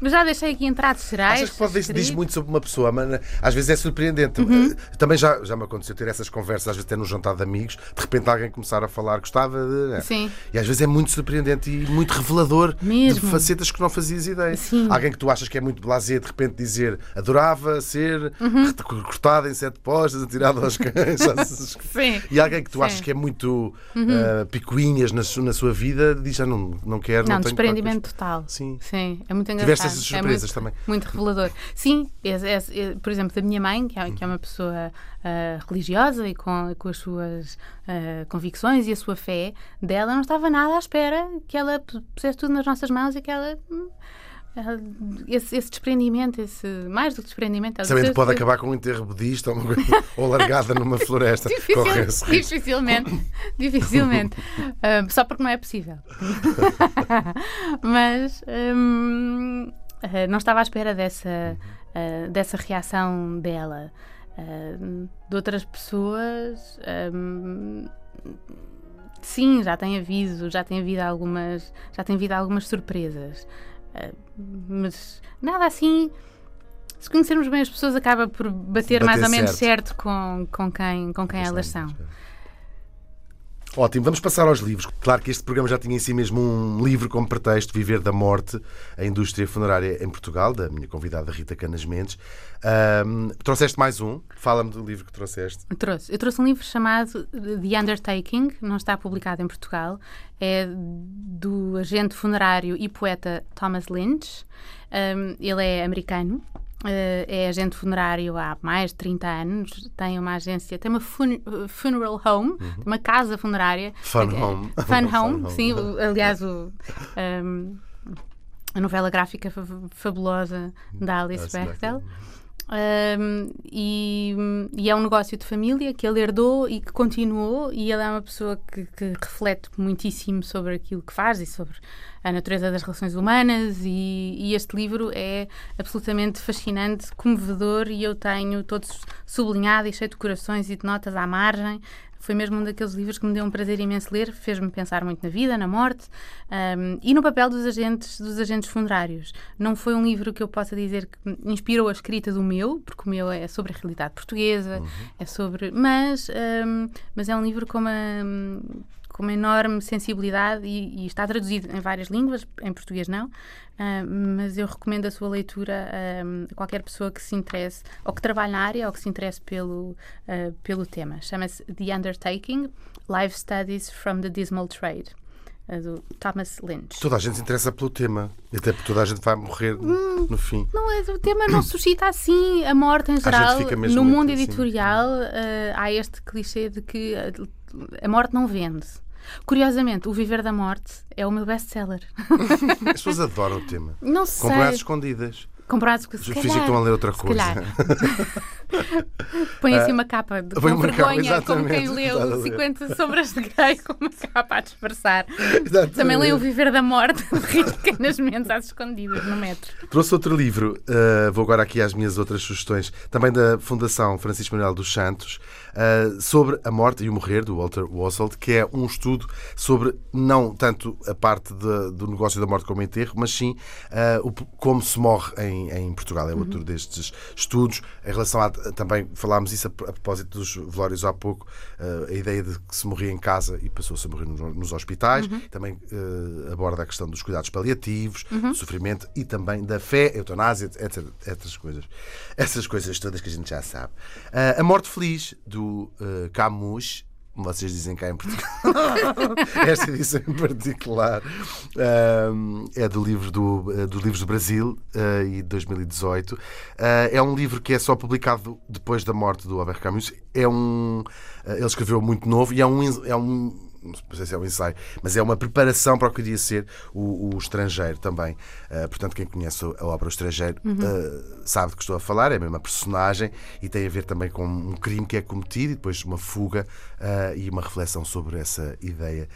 Speaker 3: Já deixei aqui entradas gerais.
Speaker 2: Achas que pode dizer diz muito sobre uma pessoa, mas às vezes é surpreendente. Uhum. Também já, já me aconteceu ter essas conversas, às vezes até no jantar de amigos, de repente alguém começar a falar, gostava de. Né?
Speaker 3: Sim.
Speaker 2: E às vezes é muito surpreendente e muito revelador
Speaker 3: Mesmo.
Speaker 2: de facetas que não fazias ideia.
Speaker 3: Sim.
Speaker 2: Alguém que tu achas que é muito blasé, de repente dizer adorava ser
Speaker 3: Uhum.
Speaker 2: cortado em sete postas, atirado aos cães. [LAUGHS]
Speaker 3: Sim.
Speaker 2: E alguém que tu
Speaker 3: Sim.
Speaker 2: achas que é muito uh, picuinhas na, su- na sua vida diz já não, não quero, não,
Speaker 3: Não,
Speaker 2: tenho
Speaker 3: desprendimento total.
Speaker 2: Sim.
Speaker 3: Sim, é muito engraçado.
Speaker 2: Tiveste essas
Speaker 3: É
Speaker 2: surpresas
Speaker 3: muito,
Speaker 2: também?
Speaker 3: Muito revelador. Sim, é- é- é, por exemplo, da minha mãe, que é, que é uma pessoa ah, religiosa e com, com as suas ah, convicções e a sua fé, dela não estava nada à espera que ela pusesse tudo nas nossas mãos e que ela. hum, ela- esse, esse desprendimento, esse, mais do que desprendimento, ela
Speaker 2: Sabendo que pode acabar com um enterro budista ou, coisa- ou largada numa floresta. [LAUGHS] Risco.
Speaker 3: dificilmente, dificilmente. [LAUGHS] Ah, só porque não é possível. [LAUGHS] Mas hum, ah, não estava à espera dessa, ah, dessa reação dela. De outras pessoas, hum, sim, já tem havido, já tem havido algumas, já tem havido algumas surpresas. Ah, mas nada assim. Se conhecermos bem as pessoas, acaba por bater,
Speaker 2: Bater
Speaker 3: mais ou menos
Speaker 2: certo.
Speaker 3: certo com, com quem, com quem elas são.
Speaker 2: Ótimo, vamos passar aos livros. Claro que este programa já tinha em si mesmo um livro como pretexto, Viver da Morte, a indústria funerária em Portugal, da minha convidada Rita Canas Mendes. Ahm, trouxeste mais um, fala-me do livro que trouxeste.
Speaker 3: Trouxe. Eu trouxe um livro chamado The Undertaking, não está publicado em Portugal. É do agente funerário e poeta Thomas Lynch. Um, ele é americano. Uh, é agente funerário há mais de 30 anos. Tem uma agência, tem uma fun- funeral home, uma casa funerária.
Speaker 2: Fun
Speaker 3: É-
Speaker 2: home.
Speaker 3: Fun [LAUGHS] home, sim. o- aliás, o, um, a novela gráfica fa- fabulosa da Alice
Speaker 2: Alice
Speaker 3: Bechtel. E, e é um negócio de família que ele herdou e que continuou, e ele é uma pessoa que, que reflete muitíssimo sobre aquilo que faz e sobre a natureza das relações humanas. E, e este livro é absolutamente fascinante, comovedor, e eu tenho todo sublinhado e cheio de corações e de notas à margem. Foi mesmo um daqueles livros que me deu um prazer imenso ler, fez-me pensar muito na vida, na morte um, e no papel dos agentes, dos agentes funerários. Não foi um livro que eu possa dizer que inspirou a escrita do meu, porque o meu é sobre a realidade portuguesa, é sobre. Mas, um, mas é um livro com uma, com uma enorme sensibilidade e, e está traduzido em várias línguas, em português não, ah, mas eu recomendo a sua leitura ah, a qualquer pessoa que se interesse, ou que trabalhe na área, ou que se interesse pelo, ah, pelo tema. Chama-se The Undertaking, Life Studies from the Dismal Trade, ah, do Thomas Lynch.
Speaker 2: Toda a gente se interessa pelo tema, até porque toda a gente vai morrer
Speaker 3: Hum.
Speaker 2: no fim.
Speaker 3: Não, é- o tema não suscita assim a morte em geral. No mundo
Speaker 2: assim.
Speaker 3: editorial há este clichê de que a morte não vende. Curiosamente, O Viver da Morte é o meu best-seller. [LAUGHS]
Speaker 2: As pessoas adoram o tema.
Speaker 3: Não sei.
Speaker 2: Compram às escondidas.
Speaker 3: Comprados com se
Speaker 2: Fingem que estão a ler outra coisa. [LAUGHS]
Speaker 3: Põe assim uma capa de
Speaker 2: põe
Speaker 3: com vergonha, como quem leu
Speaker 2: ler.
Speaker 3: 50 sombras de Grey com uma capa a disfarçar.
Speaker 2: Exatamente.
Speaker 3: Também leio O Viver da Morte [LAUGHS] de Rita Canas Mendes às escondidas no metro.
Speaker 2: Trouxe outro livro, uh, vou agora aqui às minhas outras sugestões, também da Fundação Francisco Manuel dos Santos, uh, sobre a morte e o morrer, do Walter Wasselt, que é um estudo sobre não tanto a parte de- do negócio da morte como enterro, mas sim uh, o como se morre em, em Portugal. É outro destes estudos. Em relação a. Também falámos isso a, a propósito dos velórios há pouco, uh, a ideia de que se morria em casa e passou-se a morrer nos, nos hospitais. Também uh, aborda a questão dos cuidados paliativos, do sofrimento e também da fé, eutanásia, etc. Essas coisas. Essas coisas todas que a gente já sabe. A Morte Feliz, do uh, Camus, vocês dizem cá em Portugal. [LAUGHS] Esta edição em particular ahm, é do livro do, eh, do Livros do Brasil eh, e de 2018. Ah, é um livro que é só publicado depois da morte do Albert Camus. É um, ele escreveu muito novo e é um, é um não sei se é um ensaio, mas é uma preparação para o que iria ser o, o estrangeiro também. Uh, portanto, quem conhece a obra O Estrangeiro uh, sabe do que estou a falar, é a mesma personagem e tem a ver também com um crime que é cometido e depois uma fuga uh, e uma reflexão sobre essa ideia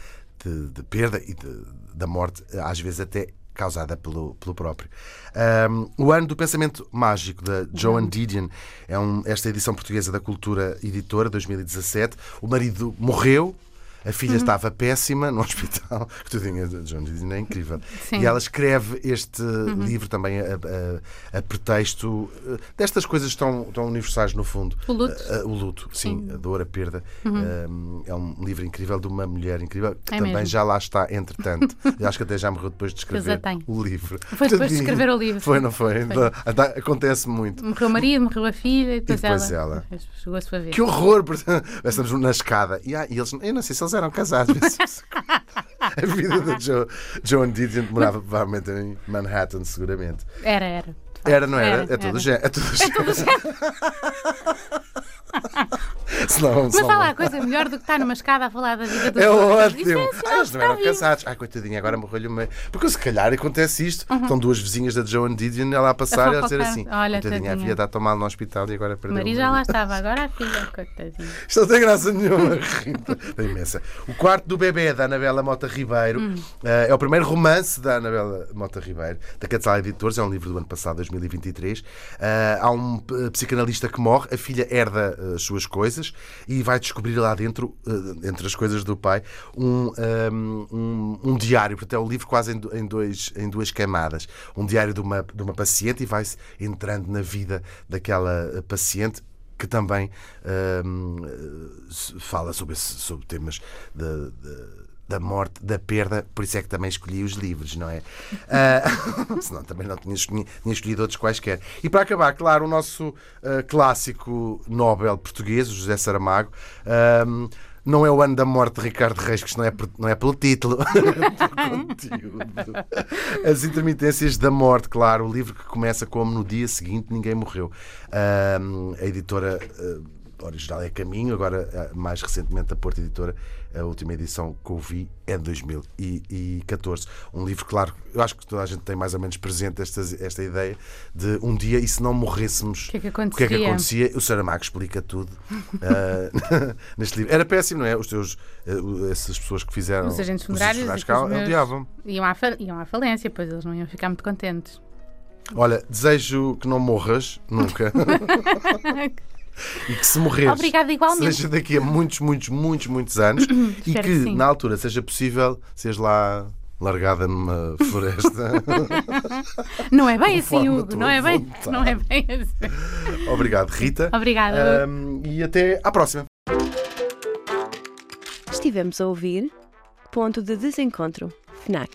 Speaker 2: de, de perda e de- da morte, às vezes até causada pelo, pelo próprio. Um, o ano do pensamento mágico da Joan Didion é um- esta edição portuguesa da Cultura Editora 2017. O marido morreu. A filha estava péssima no [LAUGHS] hospital. Tudinho, Didion é incrível.
Speaker 3: Sim.
Speaker 2: E ela escreve este livro também a, a- a pretexto eh, destas coisas tão, tão universais, no fundo.
Speaker 3: O luto.
Speaker 2: Eh, o luto, sim, a dor, a perda. Um, é um livro incrível de uma mulher incrível que
Speaker 3: É
Speaker 2: também
Speaker 3: mesmo.
Speaker 2: já lá está, entretanto. [LAUGHS] Eu acho que até já morreu depois de escrever o livro.
Speaker 3: Foi depois de
Speaker 2: Tadinho.
Speaker 3: escrever o livro.
Speaker 2: Foi, não foi? Então, Acontece muito.
Speaker 3: Morreu o marido, morreu a filha e depois,
Speaker 2: depois
Speaker 3: ela,
Speaker 2: ela.
Speaker 3: Chegou a sua vez.
Speaker 2: Que horror! [LAUGHS] Estamos na escada. E, ah, e eles, eu não sei se eles eram casados. [LAUGHS] a vida da jo, Joan Didion demorava provavelmente em Manhattan, seguramente.
Speaker 3: Era, era.
Speaker 2: Era, não era? é tudo
Speaker 3: era.
Speaker 2: gé- É tudo [LAUGHS] gé- [LAUGHS] Senão-
Speaker 3: Mas
Speaker 2: senão-
Speaker 3: fala a coisa melhor do que estar numa escada a falar da vida dos
Speaker 2: É
Speaker 3: outros. Isso
Speaker 2: ótimo.
Speaker 3: é
Speaker 2: Ah, eles não eram
Speaker 3: vivo.
Speaker 2: casados. Ai, coitadinha, agora morreu-lhe meio. Porque se calhar acontece isto.
Speaker 3: Uhum.
Speaker 2: Estão duas vizinhas da Joan Didion ela a passar e a dizer assim:
Speaker 3: Olha,
Speaker 2: coitadinha, a filha está tão mal no hospital e agora perdeu.
Speaker 3: marido
Speaker 2: o
Speaker 3: já lá
Speaker 2: marido."
Speaker 3: estava, [LAUGHS] agora a filha, coitadinha.
Speaker 2: Isto não tem graça nenhuma, [LAUGHS] Rita. Tem imensa. O quarto do bebê da Anabela Mota Ribeiro
Speaker 3: Hum.
Speaker 2: eh, é o primeiro romance da Anabela Mota Ribeiro, da Quetzal Editores, é um livro do ano passado, 2023. Eh, há um psicanalista que morre, a filha herda as suas coisas e vai descobrir lá dentro, eh, entre as coisas do pai, um, ehm, um, um diário. Portanto, é o livro quase em, do- em dois, em duas camadas. Um diário de uma, de uma paciente e vai-se entrando na vida daquela eh, paciente que também fala sobre, sobre temas de- de- da morte, da perda, por isso é que também escolhi os livros, não é? Ah, [LAUGHS] senão também não tinha escolhido, tinha escolhido outros quaisquer. E para acabar, claro, o nosso ah, clássico Nobel português, o José Saramago. hum, não é o ano da morte de Ricardo Reis, que isto não é, não é pelo título, [LAUGHS] é. As intermitências da morte, claro, o livro que começa como no dia seguinte ninguém morreu. Ahm, a editora ah, original é Caminho, agora ah, mais recentemente a Porta Editora, a última edição que eu vi é de 2014. Um livro, claro, eu acho que toda a gente tem mais ou menos presente esta, esta ideia de um dia e se não morrêssemos,
Speaker 3: O que é que
Speaker 2: o que é que
Speaker 3: acontecia?
Speaker 2: acontecia? O Saramago explica tudo ah, [LAUGHS] neste livro. Era péssimo, não é? Os teus, o- essas pessoas que fizeram
Speaker 3: Os agentes
Speaker 2: os
Speaker 3: funerários,
Speaker 2: cá, odiavam.
Speaker 3: Iam à, iam à falência, pois eles não iam ficar muito contentes.
Speaker 2: Olha, desejo que não morras nunca. [LAUGHS] e que se morreres,
Speaker 3: Obrigada igualmente.
Speaker 2: seja daqui a muitos, muitos, muitos, muitos anos [CLEARS THROAT] e que
Speaker 3: que
Speaker 2: na altura seja possível seres lá largada numa [LAUGHS] floresta.
Speaker 3: Não é bem assim, Hugo, não é bem,
Speaker 2: vontade.
Speaker 3: não é bem assim.
Speaker 2: Obrigado, Rita.
Speaker 3: Obrigada.
Speaker 2: Ahm, e até à próxima.
Speaker 1: Estivemos a ouvir Ponto de Desencontro, FNAC.